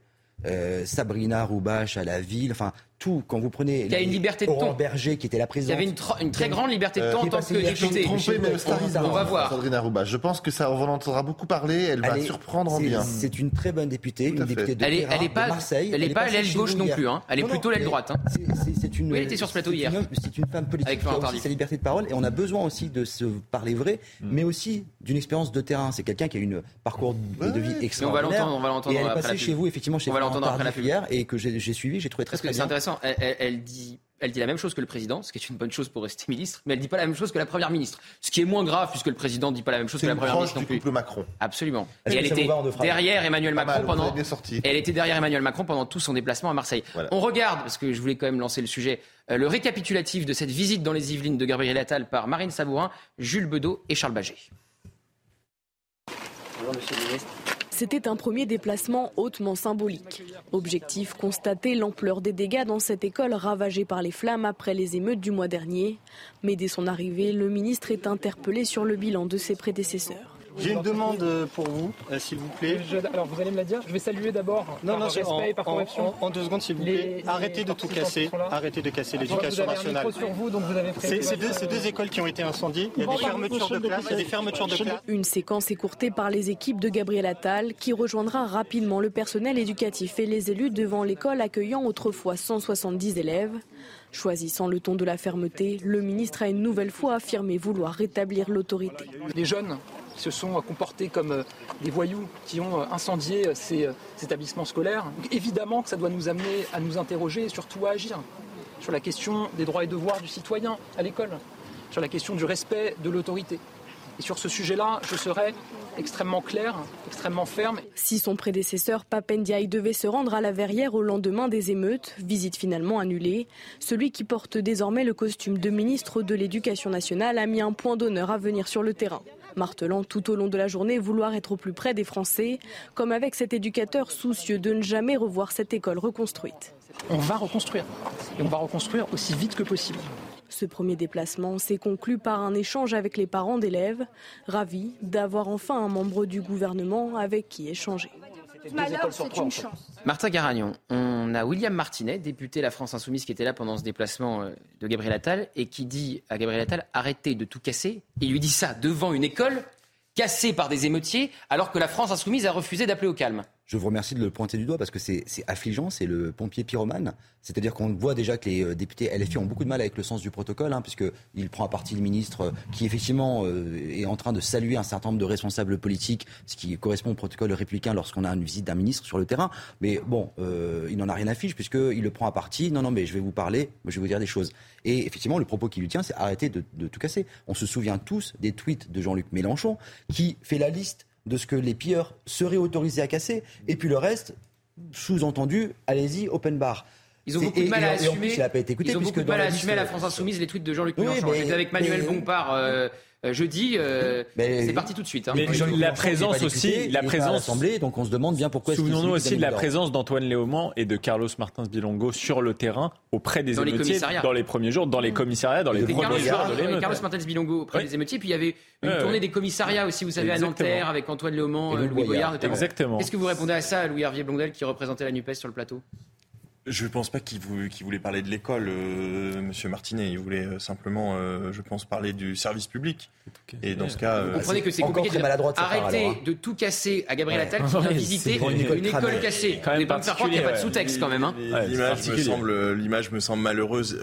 Euh, Sabrina Roubache à la ville, enfin tout. Quand vous prenez Il y a une liberté de Aurore ton. Berger qui était la Il y présidente. avait une, tr- une très grande liberté de Euh, temps en qui est tant que député. Trompé, mais On va voir. Sandrine Arouba. Je pense que ça, on en entendra beaucoup parler. Elle va est- surprendre en c'est- bien. C'est une très bonne députée, une députée de Elle est, terrain, elle est pas, de Marseille. elle est pas l'aile gauche non plus. Hein. Elle est Non, plutôt l'aile droite. Hein. c'est- c'est- C'est une. Oui, elle était sur ce plateau hier. C'est une femme politique Avec qui a aussi sa liberté de parole et on a besoin aussi de se parler vrai, Mm. mais aussi d'une expérience de terrain. C'est quelqu'un qui a une parcours de vie Mais on va extraordinaire. l'entendre, on va l'entendre Et elle est passée chez vous, effectivement, chez On va l'entendre après la hier et que j'ai suivi, j'ai trouvé très très bien. Intéressant. Elle, elle- elle dit, elle dit la même chose que le président, ce qui est une bonne chose pour rester [laughs] ministre, mais elle dit pas la même chose que la première ministre. Ce qui est moins grave puisque le président dit pas la même chose que C'est la première ministre plus. couple Macron. Absolument. Et elle était derrière Emmanuel Pas Macron mal, pendant. avez bien sorti. Elle était derrière Emmanuel Macron pendant tout son déplacement à Marseille. Voilà. On regarde, parce que je voulais quand même lancer le sujet, euh, le récapitulatif de cette visite dans les Yvelines de Gabriel Attal par Marine Sabourin, Jules Bedeau et Charles Baget. Bonjour Monsieur le Ministre. C'était un premier déplacement hautement symbolique. Objectif, constater l'ampleur des dégâts dans cette école ravagée par les flammes après les émeutes du mois dernier. Mais dès son arrivée, le ministre est interpellé sur le bilan de ses prédécesseurs. J'ai une demande pour vous, euh, s'il vous plaît. alors vous allez me la dire. Je vais saluer d'abord Non, par non, respect en, et par en- corruption. en- en deux secondes, s'il vous Les- plaît. Arrêtez de tout casser. Arrêtez de casser l'éducation nationale. micro sur vous, donc vous avez C'est deux, deux écoles qui ont été incendiées. Il y a des fermetures de classes. Il y a des fermetures de classes. Une séquence écourtée par les équipes de Gabriel Attal qui rejoindra rapidement le personnel éducatif et les élus devant l'école accueillant autrefois 170 élèves. Choisissant le ton de la fermeté, le ministre a une nouvelle fois affirmé vouloir rétablir l'autorité. Les jeunes se sont comportés comme euh, des voyous qui ont euh, incendié euh, ces, établissements scolaires. Évidemment que ça doit nous amener à nous interroger et surtout à agir sur la question des droits et devoirs du citoyen à l'école, sur la question du respect de l'autorité. Et sur ce sujet-là, je serai extrêmement clair, extrêmement ferme. Si son prédécesseur Papendiaï devait se rendre à la Verrière au lendemain des émeutes, visite finalement annulée, celui qui porte désormais le costume de ministre de l'Éducation nationale a mis un point d'honneur à venir sur le terrain martelant tout au long de la journée vouloir être au plus près des Français, comme avec cet éducateur soucieux de ne jamais revoir cette école reconstruite. On va reconstruire, et on va reconstruire aussi vite que possible. Ce premier déplacement s'est conclu par un échange avec les parents d'élèves, ravis d'avoir enfin un membre du gouvernement avec qui échanger. Martin Garagnon, on a William Martinet, député La France Insoumise, qui était là pendant ce déplacement euh, de Gabriel Attal et qui dit à Gabriel Attal arrêtez de tout casser. Il lui dit ça devant une école cassée par des émeutiers alors que la France Insoumise a refusé d'appeler au calme je vous remercie de le pointer du doigt parce que c'est affligeant, c'est le pompier pyromane. C'est-à-dire qu'on voit déjà que les euh, députés LFI ont beaucoup de mal avec le sens du protocole, hein, puisqu'il prend à partie le ministre euh, qui, effectivement, euh, est en train de saluer un certain nombre de responsables politiques, ce qui correspond au protocole républicain lorsqu'on a une visite d'un ministre sur le terrain. Mais bon, il n'en a rien à fiche, puisqu'il le prend à partie. Non, non, mais je vais vous parler, je vais vous dire des choses. Et effectivement, le propos qui lui tient, c'est arrêter de, de tout casser. On se souvient tous des tweets de Jean-Luc Mélenchon, qui fait la liste de ce que les pilleurs seraient autorisés à casser. Et puis le reste, sous-entendu, allez-y, open bar. Ils ont beaucoup de mal à assumer. ils ont beaucoup de mal à assumer la France Insoumise les tweets de Jean-Luc Mélenchon. J'étais avec Manuel Bompard euh, euh, jeudi, euh, c'est parti tout de suite. Hein. Mais la présence aussi, la présence. donc on se demande bien pourquoi. Souvenons-nous aussi de la présence d'Antoine Léaumont et de Carlos Martins Bilongo sur le terrain auprès des émeutiers dans les premiers jours, dans les commissariats, dans les premiers jours de l'émeute. Carlos Martins Bilongo auprès des émeutiers, puis il y avait une tournée des commissariats aussi, vous savez, à Nanterre avec Antoine Léaumont, Louis Boyard notamment. Exactement. Qu'est-ce que vous répondez à ça, Louis Hervier Blondel, qui représentait la Nupes sur le plateau? Je ne pense pas qu'il voulait, parler de l'école, euh, Monsieur Martinet. Il voulait euh, simplement, euh, je pense, parler du service public. Et dans ce cas, vous comprenez que c'est compliqué de arrêter hein. de tout casser à Gabriel Attal qui [laughs] vient visiter une école, cassée. Quand même pas qu'il n'y a pas de sous-texte quand même. Hein. L'image me semble, l'image me semble malheureuse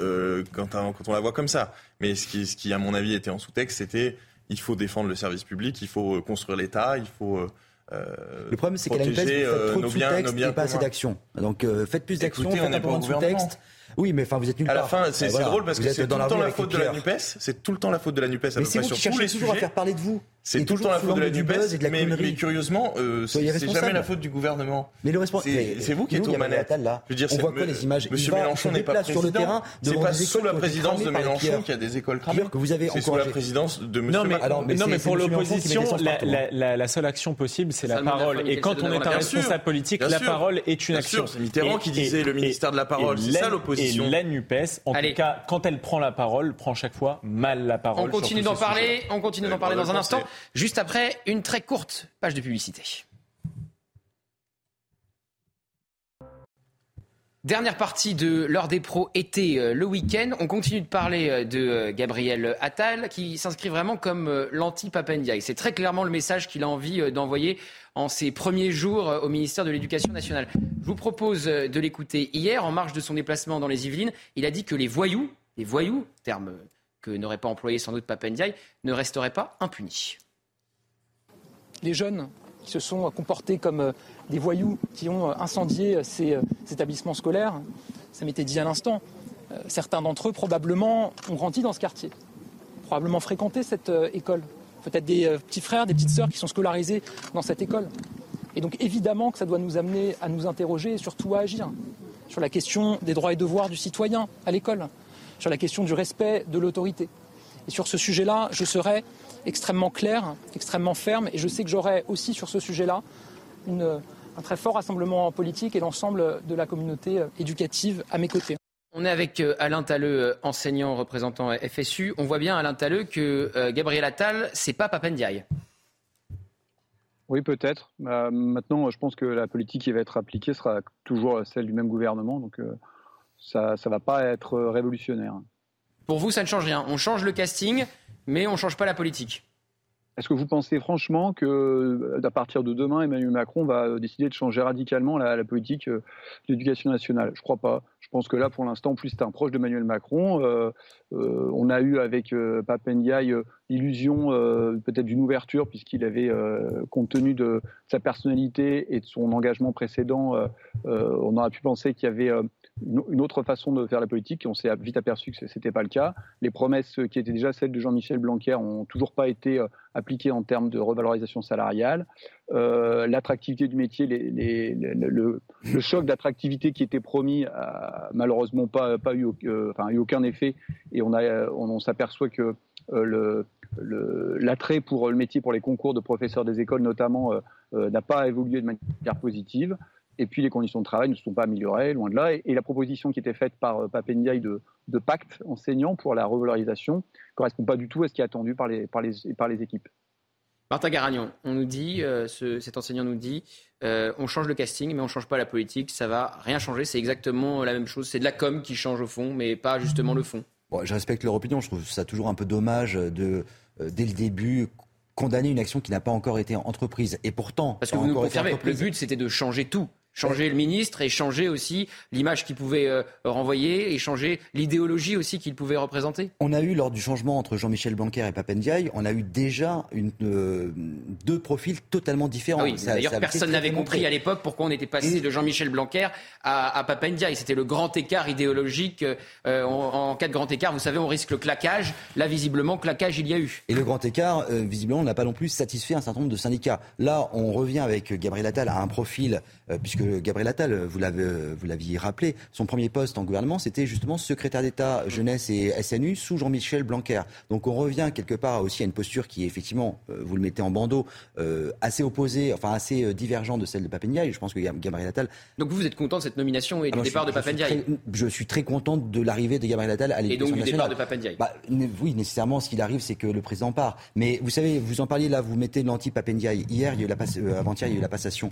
quand, quand, on la voit comme ça. Mais ce qui, ce qui à mon avis, était en sous-texte, c'était il faut défendre le service public, il faut construire l'État, il faut euh, le problème, c'est qu'à la NUPES, vous faites trop de sous-texte et pas assez d'action. Donc euh, faites plus d'action, faites un peu de sous-texte. Oui, mais enfin, vous êtes nulle À la fin, c'est drôle parce que c'est tout le temps la faute de la Nupes. C'est tout le temps la faute de la Nupes. Mais c'est vous qui cherchez toujours à faire parler de vous. C'est tout le temps la faute de la Nupes, mais, mais curieusement, euh, c'est jamais la faute du gouvernement. Mais le responsable, c'est vous qui êtes aux manettes. Là, je veux dire, on voit quoi les images Monsieur Mélenchon n'est pas sur le terrain. C'est pas sous la présidence de Mélenchon qu'il y a des écoles cramées. Que vous avez C'est sous la présidence de Monsieur. Non, mais pour l'opposition, la seule action possible, c'est la parole. Et quand on est un responsable politique, la parole est une action. C'est Mitterrand qui disait le ministère de la parole. C'est ça l'opposition. Et la Nupes, en tout cas, quand elle prend la parole, prend chaque fois mal la parole. On continue d'en parler. On continue d'en parler dans un instant. Juste après une très courte page de publicité. Dernière partie de l'heure des pros été euh, le week-end. On continue de parler euh, de euh, Gabriel Attal qui s'inscrit vraiment comme l'anti-Papendiaï. C'est très clairement le message qu'il a envie d'envoyer en ses premiers jours au ministère de l'Éducation nationale. Je vous propose de l'écouter hier en marge de son déplacement dans les Yvelines. Il a dit que les voyous, les voyous, terme que n'aurait pas employé sans doute Papendiaï, ne resteraient pas impunis les jeunes qui se sont comportés comme euh, des voyous, qui ont euh, incendié euh, ces, établissements scolaires, ça m'était dit à l'instant, certains d'entre eux probablement ont grandi dans ce quartier, probablement fréquenté cette école, peut-être des petits frères, des petites sœurs qui sont scolarisés dans cette école. Et donc évidemment que ça doit nous amener à nous interroger et surtout à agir sur la question des droits et devoirs du citoyen à l'école, sur la question du respect de l'autorité. Et sur ce sujet-là, je serai extrêmement clair, extrêmement ferme, et je sais que j'aurai aussi sur ce sujet-là un très fort rassemblement politique et l'ensemble de la communauté éducative à mes côtés. On est avec euh, Alain Talleux, euh, enseignant représentant FSU. On voit bien, Alain Talleux, que euh, Gabriel Attal, c'est pas Papendiaï. Oui, peut-être. maintenant, je pense que la politique qui va être appliquée sera toujours celle du même gouvernement, donc ça ne va pas être révolutionnaire. Pour vous, ça ne change rien. On change le casting, mais on ne change pas la politique. Est-ce que vous pensez franchement que euh, à partir de demain, Emmanuel Macron va euh, décider de changer radicalement la, politique euh, d'éducation nationale? Je ne crois pas. Je pense que là, pour l'instant, plus, c'est un proche d'Emmanuel Macron. on a eu avec Papendiaï l'illusion peut-être d'une ouverture, puisqu'il avait, compte tenu de sa personnalité et de son engagement précédent, on aurait pu penser qu'il y avait une autre façon de faire la politique. On s'est vite aperçu que ce n'était pas le cas. Les promesses qui étaient déjà celles de Jean-Michel Blanquer n'ont toujours pas été euh, appliquées en termes de revalorisation salariale. Euh, l'attractivité du métier, le, choc d'attractivité qui était promis a malheureusement pas, pas eu, euh, eu aucun effet. Et on, s'aperçoit que l'attrait pour le métier, pour les concours de professeurs des écoles notamment, n'a pas évolué de manière positive. Et puis les conditions de travail ne se sont pas améliorées, loin de là. Et, la proposition qui était faite par euh, Papendiaï de, de, pacte enseignant pour la revalorisation ne correspond pas du tout à ce qui est attendu par les, par les, par les équipes. Martin Garagnon, on nous dit, euh, cet enseignant nous dit, euh, on change le casting, mais on ne change pas la politique, ça va rien changer, c'est exactement la même chose, c'est de la com qui change au fond, mais pas justement le fond. Bon, je respecte leur opinion, je trouve ça toujours un peu dommage de, dès le début, condamner une action qui n'a pas encore été entreprise. Et pourtant, parce que vous nous confirmez, le but c'était de changer tout changer le ministre et changer aussi l'image qu'il pouvait euh, renvoyer et changer l'idéologie aussi qu'il pouvait représenter On a eu, lors du changement entre Jean-Michel Blanquer et Papendiaï, on a eu déjà une, euh, deux profils totalement différents. Ah oui, d'ailleurs, personne n'avait compris à l'époque pourquoi on était passé de Jean-Michel Blanquer à, à Papendiaï. C'était le grand écart idéologique. Euh, en, cas de grand écart, vous savez, on risque le claquage. Là, visiblement, claquage, il y a eu. Et le grand écart, visiblement, n'a pas non plus satisfait un certain nombre de syndicats. Là, on revient avec Gabriel Attal à un profil, puisque Gabriel Attal, vous l'aviez rappelé, son premier poste en gouvernement, c'était justement secrétaire d'État jeunesse et SNU sous Jean-Michel Blanquer. Donc on revient quelque part aussi à une posture qui est effectivement, euh, vous le mettez en bandeau, euh, assez opposée, enfin assez euh, divergente de celle de Papendiaï. Je pense que Gabriel Attal. Donc vous, êtes content de cette nomination et du ah, départ de Papendiaï je, suis très content de l'arrivée de Gabriel Attal à l'élection nationale. Et donc du départ de Papendiaï bah, Oui, nécessairement, ce qu'il arrive, c'est que le président part. Mais vous savez, vous en parliez là, vous mettez l'anti-Papendiaï. Hier, il y a eu la avant-hier, il y a eu la passation.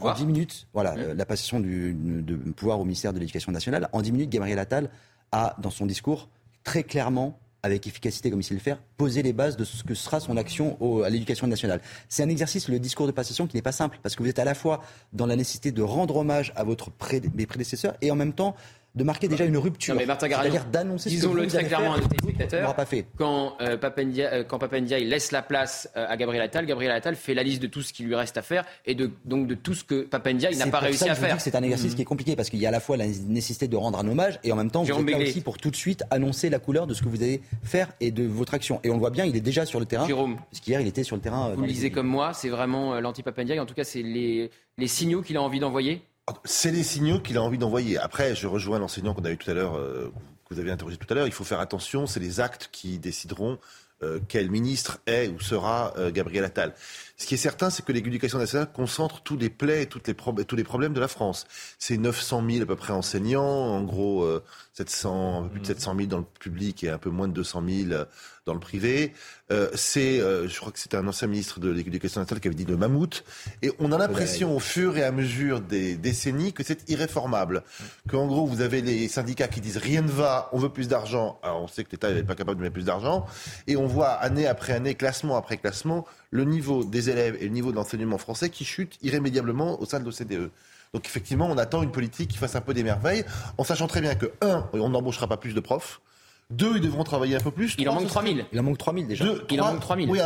En 10 minutes, voilà, mmh. la passation du, de pouvoir au ministère de l'Éducation nationale. En 10 minutes, Gabriel Attal a, dans son discours, très clairement avec efficacité comme il sait le faire, posé les bases de ce que sera son action à l'éducation nationale. C'est un exercice, le discours de passation, qui n'est pas simple, parce que vous êtes à la fois dans la nécessité de rendre hommage à votre mes prédécesseurs et en même temps de marquer déjà une rupture. C'est-à-dire d'annoncer ce que Disons-le très clairement à nos téléspectateurs. Pas fait. Quand, euh, Papendia, euh, laisse la place euh, à Gabriel Attal, Gabriel Attal fait la liste de tout ce qui lui reste à faire et de, donc de tout ce que Papendia n'a pas réussi à faire. C'est un exercice mmh. qui est compliqué parce qu'il y a à la fois la nécessité de rendre un hommage et en même temps, vous êtes là aussi pour tout de suite annoncer la couleur de ce que vous allez faire et de votre action. Et on le voit bien, il est déjà sur le terrain. Jérôme. Puisqu'hier, il était sur le terrain. Vous le lisez comme moi, c'est vraiment l'anti-Papendia. En tout cas, c'est les, les signaux qu'il a envie d'envoyer c'est les signaux qu'il a envie d'envoyer. Après, je rejoins l'enseignant qu'on a eu tout à l'heure, euh, que vous avez interrogé tout à l'heure. Il faut faire attention, c'est les actes qui décideront euh, quel ministre est ou sera euh, Gabriel Attal. Ce qui est certain, c'est que l'éducation nationale concentre tous les plaies et toutes les tous les problèmes de la France. C'est 900 000 à peu près enseignants, en gros 700, un peu plus de 700 000 dans le public et un peu moins de 200 000 dans le privé. Euh, c'est, euh, je crois que c'était un ancien ministre de l'Éducation nationale qui avait dit le mammouth. Et on a l'impression au fur et à mesure des décennies que c'est irréformable. Qu'en gros, vous avez les syndicats qui disent rien ne va, on veut plus d'argent. Alors on sait que l'État n'est pas capable de mettre plus d'argent. Et on voit année après année, classement après classement, le niveau des élèves et le niveau d'enseignement français qui chute irrémédiablement au sein de l'OCDE. Donc effectivement, on attend une politique qui fasse un peu des merveilles, en sachant très bien que, un, on n'embauchera pas plus de profs. Deux, ils devront travailler un peu plus. Il en manque 3000. Il en manque 3000 déjà. il en manque 3000. Oui,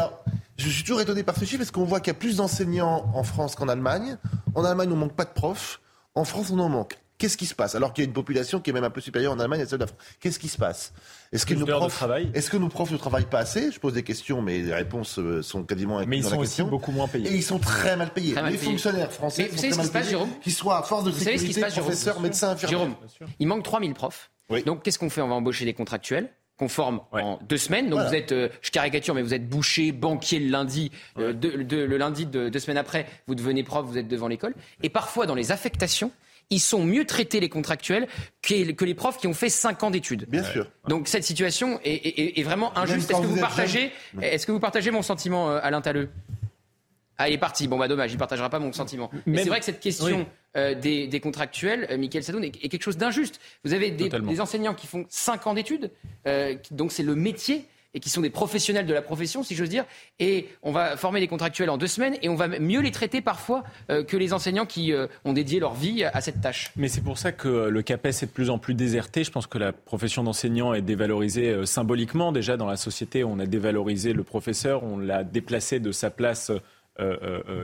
je suis toujours étonné par ce chiffre parce qu'on voit qu'il y a plus d'enseignants en France qu'en Allemagne. En Allemagne, on ne manque pas de profs. En France, on en manque. Qu'est-ce qui se passe? Alors qu'il y a une population qui est même un peu supérieure en Allemagne à celle de la France. Qu'est-ce qui se passe? Est-ce que, nos profs, est que nos profs ne travaillent pas assez? Je pose des questions, mais les réponses euh, sont quasiment Mais ils sont aussi beaucoup moins payés. Et ils sont très mal payés. les fonctionnaires français sont très mal payés. Qui soient à force de sécurité, professeurs, médecins, infirmiers. Jérôme, il manque 3000 profs. Donc qu'est-ce qu'on fait? On va embaucher des contractuels qu'on forme en deux semaines. Donc vous êtes, euh, je caricature, mais vous êtes boucher, banquier le lundi, euh, le lundi de deux semaines après, vous devenez prof, vous êtes devant l'école. Et parfois dans les affectations, ils sont mieux traités les contractuels que, les profs qui ont fait cinq ans d'études. Bien sûr. Donc cette situation est, vraiment injuste. Est-ce que vous, partagez, est-ce que vous partagez mon sentiment, euh, Alain Talleux ah, il est parti. Bon, bah dommage, il partagera pas mon sentiment. Mais c'est vrai que cette question euh, des, contractuels, euh, Michael Sadoun, est, quelque chose d'injuste. Vous avez des, enseignants qui font 5 ans d'études, euh, donc c'est le métier. et qui sont des professionnels de la profession, si j'ose dire. Et on va former les contractuels en deux semaines et on va mieux les traiter parfois euh, que les enseignants qui euh, ont dédié leur vie à cette tâche. Mais c'est pour ça que le CAPES est de plus en plus déserté. Je pense que la profession d'enseignant est dévalorisée euh, symboliquement. Déjà, dans la société, on a dévalorisé le professeur, on l'a déplacé de sa place.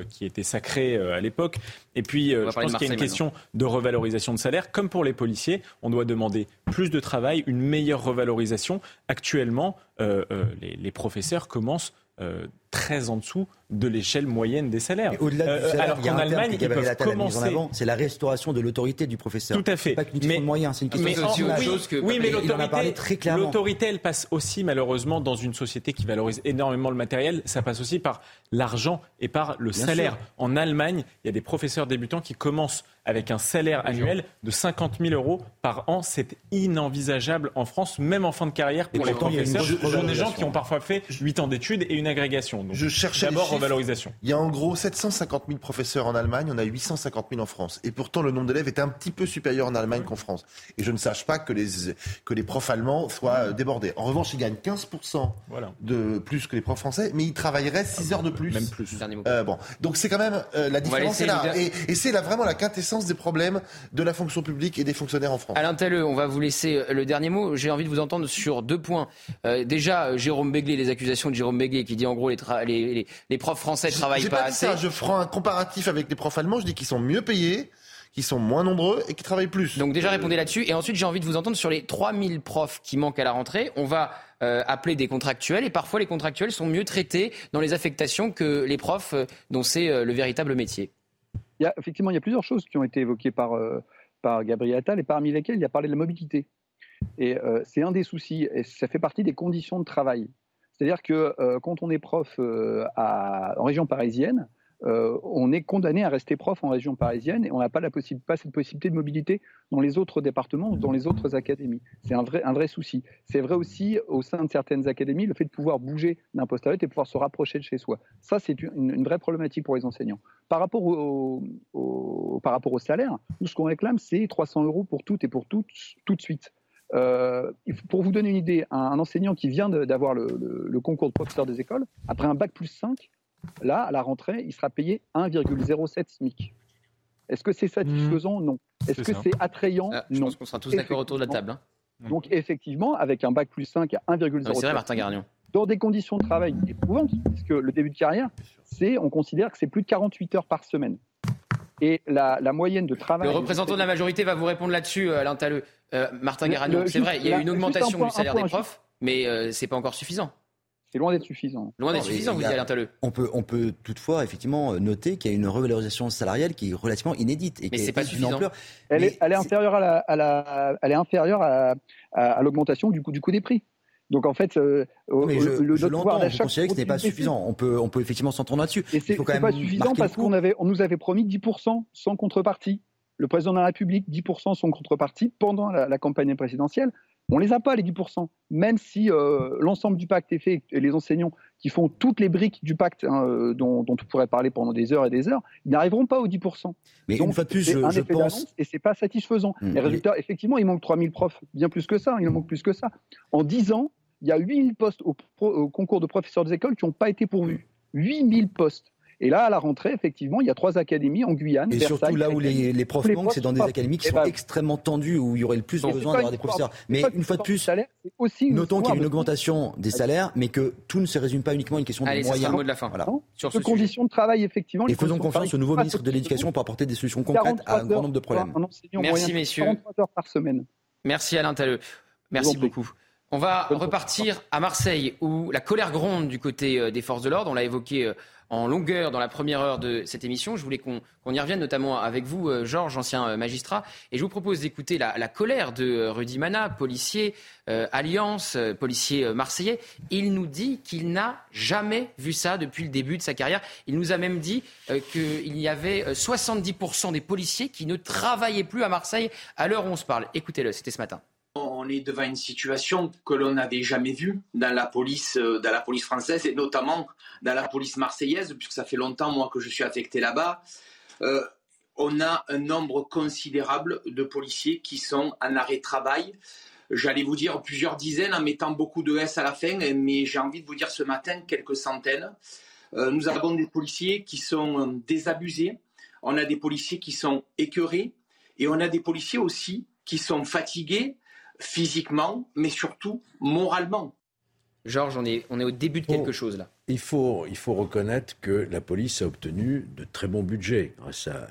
Qui était sacrée à l'époque. Et puis, je pense qu'il y a une question de revalorisation de salaire. Comme pour les policiers, on doit demander plus de travail, une meilleure revalorisation. Actuellement, les, les, professeurs commencent très en dessous de l'échelle moyenne des salaires. Au-delà du euh, salaire, alors qu'en Allemagne, ils peuvent commencer. C'est la restauration de l'autorité du professeur. Tout à fait. Pas de moyens, c'est une question de oui, chose que oui, mais l'autorité, l'autorité, elle passe aussi malheureusement dans une société qui valorise énormément le matériel. Ça passe aussi par l'argent et par le salaire. En Allemagne, il y a des professeurs débutants qui commencent avec un salaire annuel de 50 000 euros par an. C'est inenvisageable en France, même en fin de carrière pour les professeurs. Ce sont des gens qui ont parfois fait 8 ans d'études et une agrégation. Je cherchais d'abord revalorisation. Il y a en gros 750 000 professeurs en Allemagne, on a 850 000 en France. Et pourtant, le nombre d'élèves est un petit peu supérieur en Allemagne qu'en France. Et je ne sache pas que les, que les profs allemands soient débordés. En revanche, ils gagnent 15% de plus que les profs français, mais ils travailleraient 6 heures de plus. Même plus. Euh, bon. Donc c'est quand même, euh, la différence est là. Et, et c'est là vraiment la quintessence des problèmes de la fonction publique et des fonctionnaires en France. Alain Telleux, on va vous laisser euh, le dernier mot. J'ai envie de vous entendre sur deux points. Euh, déjà, euh, Jérôme Béglé, les accusations de Jérôme Béglé qui dit en gros les, les, les, profs français ne travaillent pas, assez. Ça. Je ferai un comparatif avec les profs allemands. Je dis qu'ils sont mieux payés qui sont moins nombreux et qui travaillent plus. Donc déjà répondez là-dessus. Et ensuite, j'ai envie de vous entendre sur les 3000 profs qui manquent à la rentrée. On va appeler des contractuels et parfois les contractuels sont mieux traités dans les affectations que les profs dont c'est le véritable métier il y a, effectivement, il y a plusieurs choses qui ont été évoquées par, euh, par Gabriel Attal et parmi lesquelles il a parlé de la mobilité. Et euh, c'est un des soucis, et ça fait partie des conditions de travail. C'est-à-dire que euh, quand on est prof à, en région parisienne, euh, on est condamné à rester prof en région parisienne et on n'a pas, cette possibilité de mobilité dans les autres départements ou dans les autres académies. C'est un vrai, souci. C'est vrai aussi au sein de certaines académies, le fait de pouvoir bouger d'un poste à l'autre et pouvoir se rapprocher de chez soi. Ça, c'est une, vraie problématique pour les enseignants. Par rapport au, par rapport au salaire, nous, ce qu'on réclame, c'est 300 euros pour toutes et pour toutes, tout de suite. Euh, pour vous donner une idée, un, enseignant qui vient d'avoir le, le, concours de professeur des écoles, après un bac plus 5, Là, à la rentrée, il sera payé 1,07 SMIC. Est-ce que c'est satisfaisant? Non. Est-ce que c'est attrayant? Ah, Je pense qu'on sera tous d'accord autour de la table. Hein. Donc, effectivement, avec un bac plus 5 à 1,07. C'est vrai, Martin Garnion. Dans des conditions de travail éprouvantes, puisque le début de carrière, c'est, on considère que c'est plus de 48 heures par semaine. Et la, moyenne de travail. Le représentant de la majorité va vous répondre là-dessus, euh, Alain Talleux. Euh, Martin Garagnon, c'est vrai, il y a eu une augmentation du salaire des profs, mais euh, ce n'est pas encore suffisant. C'est loin d'être suffisant. Loin d'être suffisant, vous dites Alain On peut, on peut toutefois effectivement noter qu'il y a une revalorisation salariale qui est relativement inédite. Et mais c'est pas suffisant. Elle, est, elle, est, inférieure à la, à la, elle est inférieure à, à, l'augmentation du coût, du coût des prix. Donc en fait, euh, mais je, le je l'entends, vous considérez que ce n'est pas suffisant. On peut, on peut effectivement s'entendre là-dessus. Et c'est pas suffisant parce qu'on avait, on nous avait promis 10% sans contrepartie. Le président de la République, 10% sans contrepartie pendant la, la campagne présidentielle. On les a pas, les 10%. Même si euh, l'ensemble du pacte est fait et les enseignants qui font toutes les briques du pacte hein, euh, dont, dont, on pourrait parler pendant des heures et des heures, ils n'arriveront pas aux 10%. Mais une fois de plus, je, un je pense. Et c'est pas satisfaisant. Mmh, les résultats, effectivement, il manque 3000 profs, bien plus que ça. Il en manque plus que ça. En 10 ans, il y a 8000 postes au, au concours de professeurs des écoles qui n'ont pas été pourvus. 8000 postes. Et là, à la rentrée, effectivement, il y a trois académies en Guyane. Et surtout là où les, profs manquent, c'est dans des académies qui sont extrêmement tendues, où il y aurait le plus besoin d'avoir des professeurs. Mais une fois de plus, notons qu'il y a une augmentation des salaires, mais que tout ne se résume pas uniquement à une question de moyens. mot de la fin. Voilà. Sur ce conditions de travail, effectivement. Et faisons confiance au nouveau ministre de l'Éducation pour apporter des solutions concrètes à un grand nombre de problèmes. Merci, messieurs. 43 heures par semaine. Merci Alain Talleux. Merci beaucoup. On va repartir à Marseille où la colère gronde du côté euh, des forces de l'ordre. On l'a évoqué euh, en longueur dans la première heure de cette émission. Je voulais qu'on y revienne, notamment avec vous, euh, Georges, ancien magistrat. Et je vous propose d'écouter la, colère de Rudy Mana, policier Alliance, policier marseillais. Il nous dit qu'il n'a jamais vu ça depuis le début de sa carrière. Il nous a même dit qu'il y avait 70% des policiers qui ne travaillaient plus à Marseille à l'heure où on se parle. Écoutez-le, c'était ce matin on est devant une situation que l'on n'avait jamais vue dans la police, euh, dans la police française et notamment dans la police marseillaise, puisque ça fait longtemps moi que je suis affecté là-bas. Euh, on a un nombre considérable de policiers qui sont en arrêt de travail. j'allais vous dire plusieurs dizaines en mettant beaucoup de S à la fin, mais j'ai envie de vous dire ce matin quelques centaines. Euh, nous avons des policiers qui sont désabusés, on a des policiers qui sont écœurés, et on a des policiers aussi qui sont fatigués physiquement, mais surtout moralement. Georges, on est, on est au début de quelque chose là. Il faut, il faut reconnaître que la police a obtenu de très bons budgets grâce à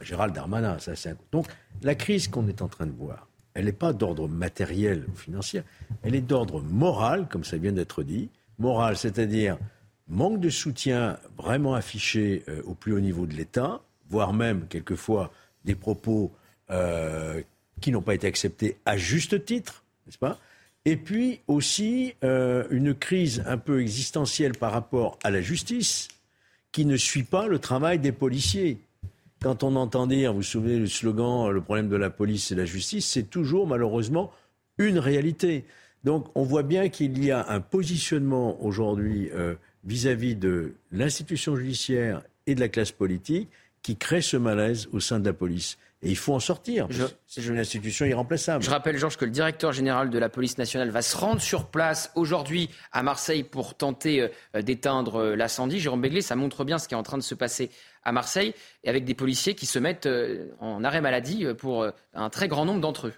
Gérald Darmanin. Ça, Donc la crise qu'on est en train de voir, elle n'est pas d'ordre matériel ou financier, elle est d'ordre moral, comme ça vient d'être dit. Moral, c'est-à-dire manque de soutien vraiment affiché euh, au plus haut niveau de l'État, voire même quelquefois des propos euh, qui n'ont pas été acceptés à juste titre, n'est-ce pas? Et puis aussi euh, une crise un peu existentielle par rapport à la justice qui ne suit pas le travail des policiers. Quand on entend dire, vous vous souvenez le slogan, le problème de la police et la justice, c'est toujours malheureusement une réalité. Donc on voit bien qu'il y a un positionnement aujourd'hui euh, vis-à-vis de l'institution judiciaire et de la classe politique qui crée ce malaise au sein de la police. Et il faut en sortir. C'est une institution irremplaçable. Je rappelle, Georges, que le directeur général de la police nationale va se rendre sur place aujourd'hui à Marseille pour tenter euh, d'éteindre euh, l'incendie. Jérôme Béglé, ça montre bien ce qui est en train de se passer à Marseille, et avec des policiers qui se mettent euh, en arrêt maladie pour un très grand nombre d'entre eux.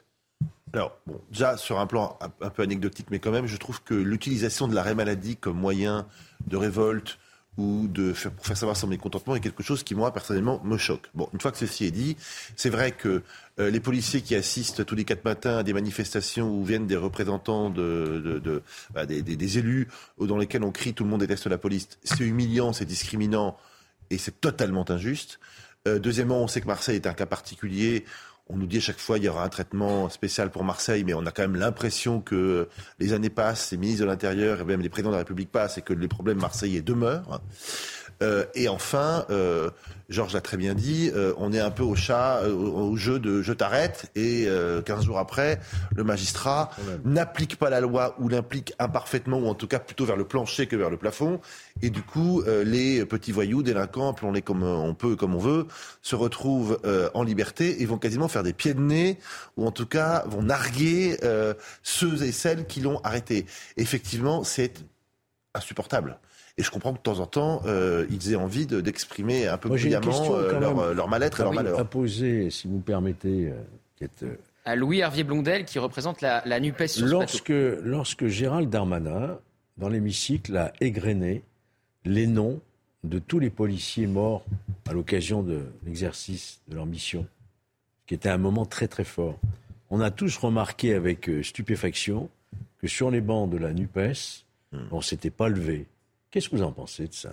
Alors, bon, déjà, sur un plan un peu anecdotique, mais quand même, je trouve que l'utilisation de l'arrêt maladie comme moyen de révolte, ou de faire, pour faire savoir son mécontentement est quelque chose qui, moi, personnellement, me choque. Bon, une fois que ceci est dit, c'est vrai que euh, les policiers qui assistent tous les quatre matins à des manifestations où viennent des représentants de, bah, des, des, des, élus dans lesquels on crie tout le monde déteste la police, c'est humiliant, c'est discriminant et c'est totalement injuste. Euh, deuxièmement, on sait que Marseille est un cas particulier. On nous dit à chaque fois qu'il y aura un traitement spécial pour Marseille, mais on a quand même l'impression que les années passent, les ministres de l'Intérieur et même les présidents de la République passent et que les problèmes marseillais demeurent. Euh, et enfin, euh, Georges l'a très bien dit, euh, on est un peu au chat, au jeu de je t'arrête, et 15 jours après, le magistrat n'applique pas la loi ou l'implique imparfaitement, ou en tout cas plutôt vers le plancher que vers le plafond. Et du coup, les petits voyous, délinquants, appelons-les comme on peut, comme on veut, se retrouvent en liberté et vont quasiment faire des pieds de nez, ou en tout cas vont narguer ceux et celles qui l'ont arrêté. Effectivement, c'est insupportable. Et je comprends que de temps en temps, euh, ils aient envie d'exprimer un peu bruyamment euh, leur, leur mal-être et leur malheur. À poser, si vous permettez, euh, à Louis Hervier Blondel, qui représente la, la NUPES sur lorsque, lorsque Gérald Darmanin, dans l'hémicycle, a égrené les noms de tous les policiers morts à l'occasion de l'exercice de leur mission, qui était un moment très très fort. On a tous remarqué avec stupéfaction que sur les bancs de la NUPES, hmm. on ne s'était pas levé. Qu'est-ce que vous en pensez de ça?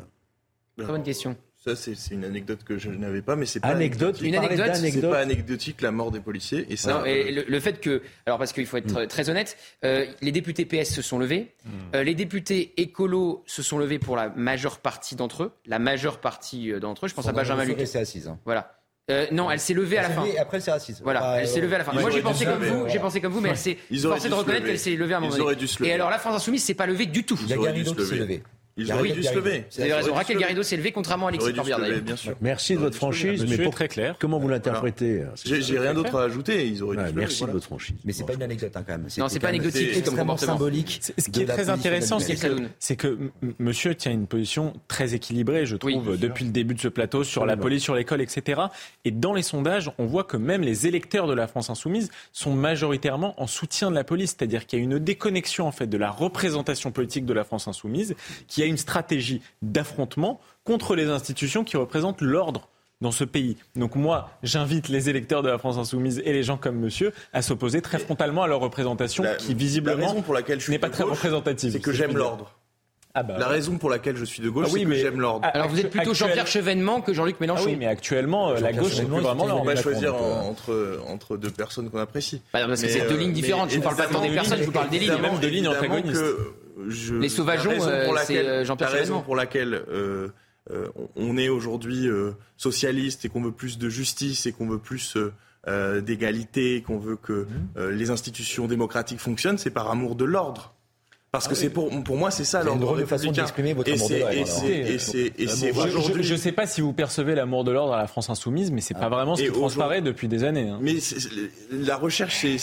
Très bonne question. Ça, c'est une anecdote que je n'avais pas, mais c'est pas anecdote. Une anecdote, c'est pas anecdotique la mort des policiers. Et ça, non, et le, fait que, alors parce qu'il faut être mm. très honnête, euh, les députés PS se sont levés, mm. euh, les députés écolos se sont levés pour la majeure partie d'entre eux, la majeure partie euh, d'entre eux. Je pense à Benjamin Luc. C'est assise. Hein. Voilà. Euh, non, elle s'est levée à la fin. Après, elle s'est assise. Voilà, elle s'est levée à la fin. Moi, j'ai pensé comme vous, j'ai pensé comme vous, mais elle s'est forcée de reconnaître qu'elle s'est levée à un moment donné. Et alors, la France Insoumise s'est pas levée du tout. Il y a qui s'est levé. Ils auraient dû se lever. Vous avez raison. Raquel Garrido s'est levée, contrairement à Alexis Corbière sûr. Merci de votre franchise, mais pour très clair. Comment vous l'interprétez hein, J'ai rien d'autre à ajouter. Ils auraient dû Merci de votre franchise. Mais c'est pas une anecdote hein, quand même. Non, c'est pas anecdotique. C'est extrêmement symbolique. Ce qui est très intéressant, c'est que Monsieur tient une position très équilibrée, je trouve, depuis le début de ce plateau sur la police, sur l'école, etc. Et dans les sondages, on voit que même les électeurs de la France insoumise sont majoritairement en soutien de la police, c'est-à-dire qu'il y a une déconnexion en fait de la représentation politique de la France insoumise, qui a une stratégie d'affrontement contre les institutions qui représentent l'ordre dans ce pays. Donc moi, j'invite les électeurs de la France insoumise et les gens comme monsieur à s'opposer très frontalement à leur représentation qui visiblement n'est pas très représentative. C'est que j'aime l'ordre. Ah bah la raison pour laquelle je suis de gauche, ah c'est que j'aime l'ordre. Alors vous êtes plutôt Jean-Pierre Chevènement que Jean-Luc Mélenchon. Ah oui, mais actuellement, euh, la gauche, c'est plus vraiment l'ordre. On va choisir entre, entre deux personnes qu'on apprécie. Bah, parce que c'est deux lignes différentes. Je ne parle pas tant des personnes, je vous parle des lignes. Même de lignes antagonistes. Les sauvageons, euh, c'est euh, Jean-Pierre La raison pour laquelle on est aujourd'hui socialiste et qu'on veut plus de justice et qu'on veut plus d'égalité, qu'on veut que mmh. les institutions démocratiques fonctionnent, c'est par amour de l'ordre. Parce que c'est pour, pour moi, c'est ça C'est une l'ordre drôle de façon d'exprimer votre amour de l'ordre, Je- je- Je ne sais pas si vous percevez l'amour de l'ordre à la France insoumise, mais c'est pas vraiment ce qui transparaît depuis des années. hein. Mais la recherche, c'est,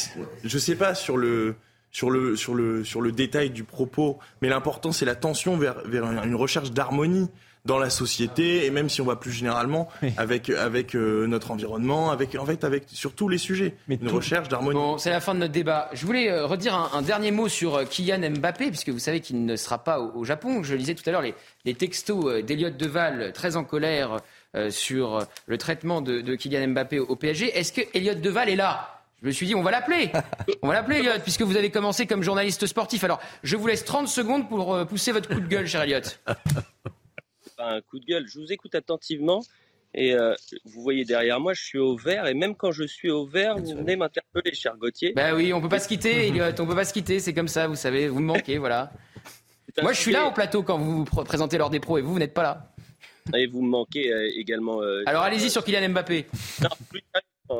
je sais pas sur le sur le sur le sur le détail du propos, mais l'important c'est la tension vers vers une recherche d'harmonie dans la société et même si on va plus généralement avec avec euh, notre environnement, avec en fait avec sur tous les sujets, une recherche d'harmonie. Bon, c'est la fin de notre débat. Je voulais euh, redire un, un dernier mot sur euh, Kylian Mbappé, puisque vous savez qu'il ne sera pas au, au Japon. Je lisais tout à l'heure les, les textos d'Eliott Deval, très en colère euh, sur le traitement de, de Kylian Mbappé au, au PSG. Est-ce que Eliott Deval est là? Je me suis dit, on va l'appeler. [laughs] On va l'appeler, Eliott, puisque vous avez commencé comme journaliste sportif. Alors, je vous laisse 30 secondes pour euh, pousser votre coup de gueule, cher pas un coup de gueule. Je vous écoute attentivement et euh, vous voyez derrière moi, je suis au vert et même quand je suis au vert, vous venez m'interpeller, cher Gauthier. Ben oui, on peut pas se quitter, Eliott, on peut pas se quitter, c'est comme ça, vous savez, vous me manquez, voilà. Moi, je suis là au plateau quand vous vous pr- présentez l'heure des pros et vous, vous n'êtes pas là. Et vous me manquez euh, également. euh, Alors allez-y sur Kylian Mbappé. Non,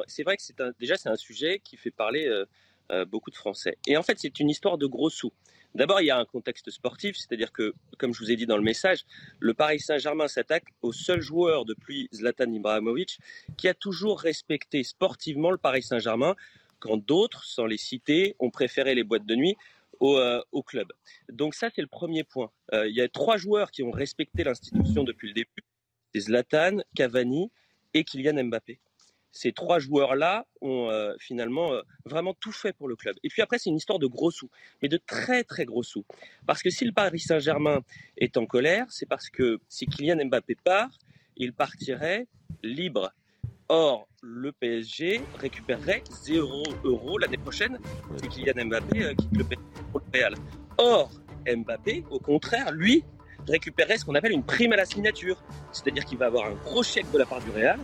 c'est vrai que c'est déjà c'est un sujet qui fait parler euh, euh, beaucoup de Français. Et en fait, c'est une histoire de gros sous. D'abord, il y a un contexte sportif, c'est-à-dire que, comme je vous ai dit dans le message, le Paris Saint-Germain s'attaque au seul joueur depuis Zlatan Ibrahimovic qui a toujours respecté sportivement le Paris Saint-Germain, quand d'autres, sans les citer, ont préféré les boîtes de nuit au, euh, club. Donc ça, c'est le premier point. Il y a trois joueurs qui ont respecté l'institution depuis le début. C'est Zlatan, Cavani et Kylian Mbappé. Ces trois joueurs-là ont euh, finalement euh, vraiment tout fait pour le club. Et puis après, c'est une histoire de gros sous, mais de très très gros sous. Parce que si le Paris Saint-Germain est en colère, c'est parce que si Kylian Mbappé part, il partirait libre. Or, le PSG récupérerait 0 euros l'année prochaine si Kylian Mbappé euh, quitte le PSG pour le Real. Or, Mbappé, au contraire, lui, récupérerait ce qu'on appelle une prime à la signature. C'est-à-dire qu'il va avoir un gros chèque de la part du Real,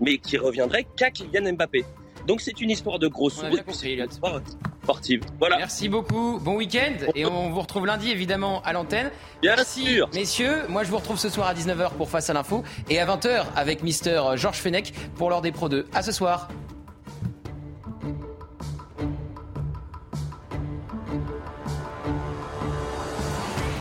mais qui reviendrait qu'à Kylian Mbappé. Donc c'est une histoire de gros sous. On a bien et puis compris, c'est une Elliot. histoire sportive. Voilà. Merci beaucoup. Bon week-end. Et on vous retrouve lundi, évidemment, à l'antenne. Bien Merci, sûr. messieurs. Moi, je vous retrouve ce soir à 19h pour Face à l'info et à 20h avec Mister Georges Fenech pour l'heure des Pro 2. À ce soir.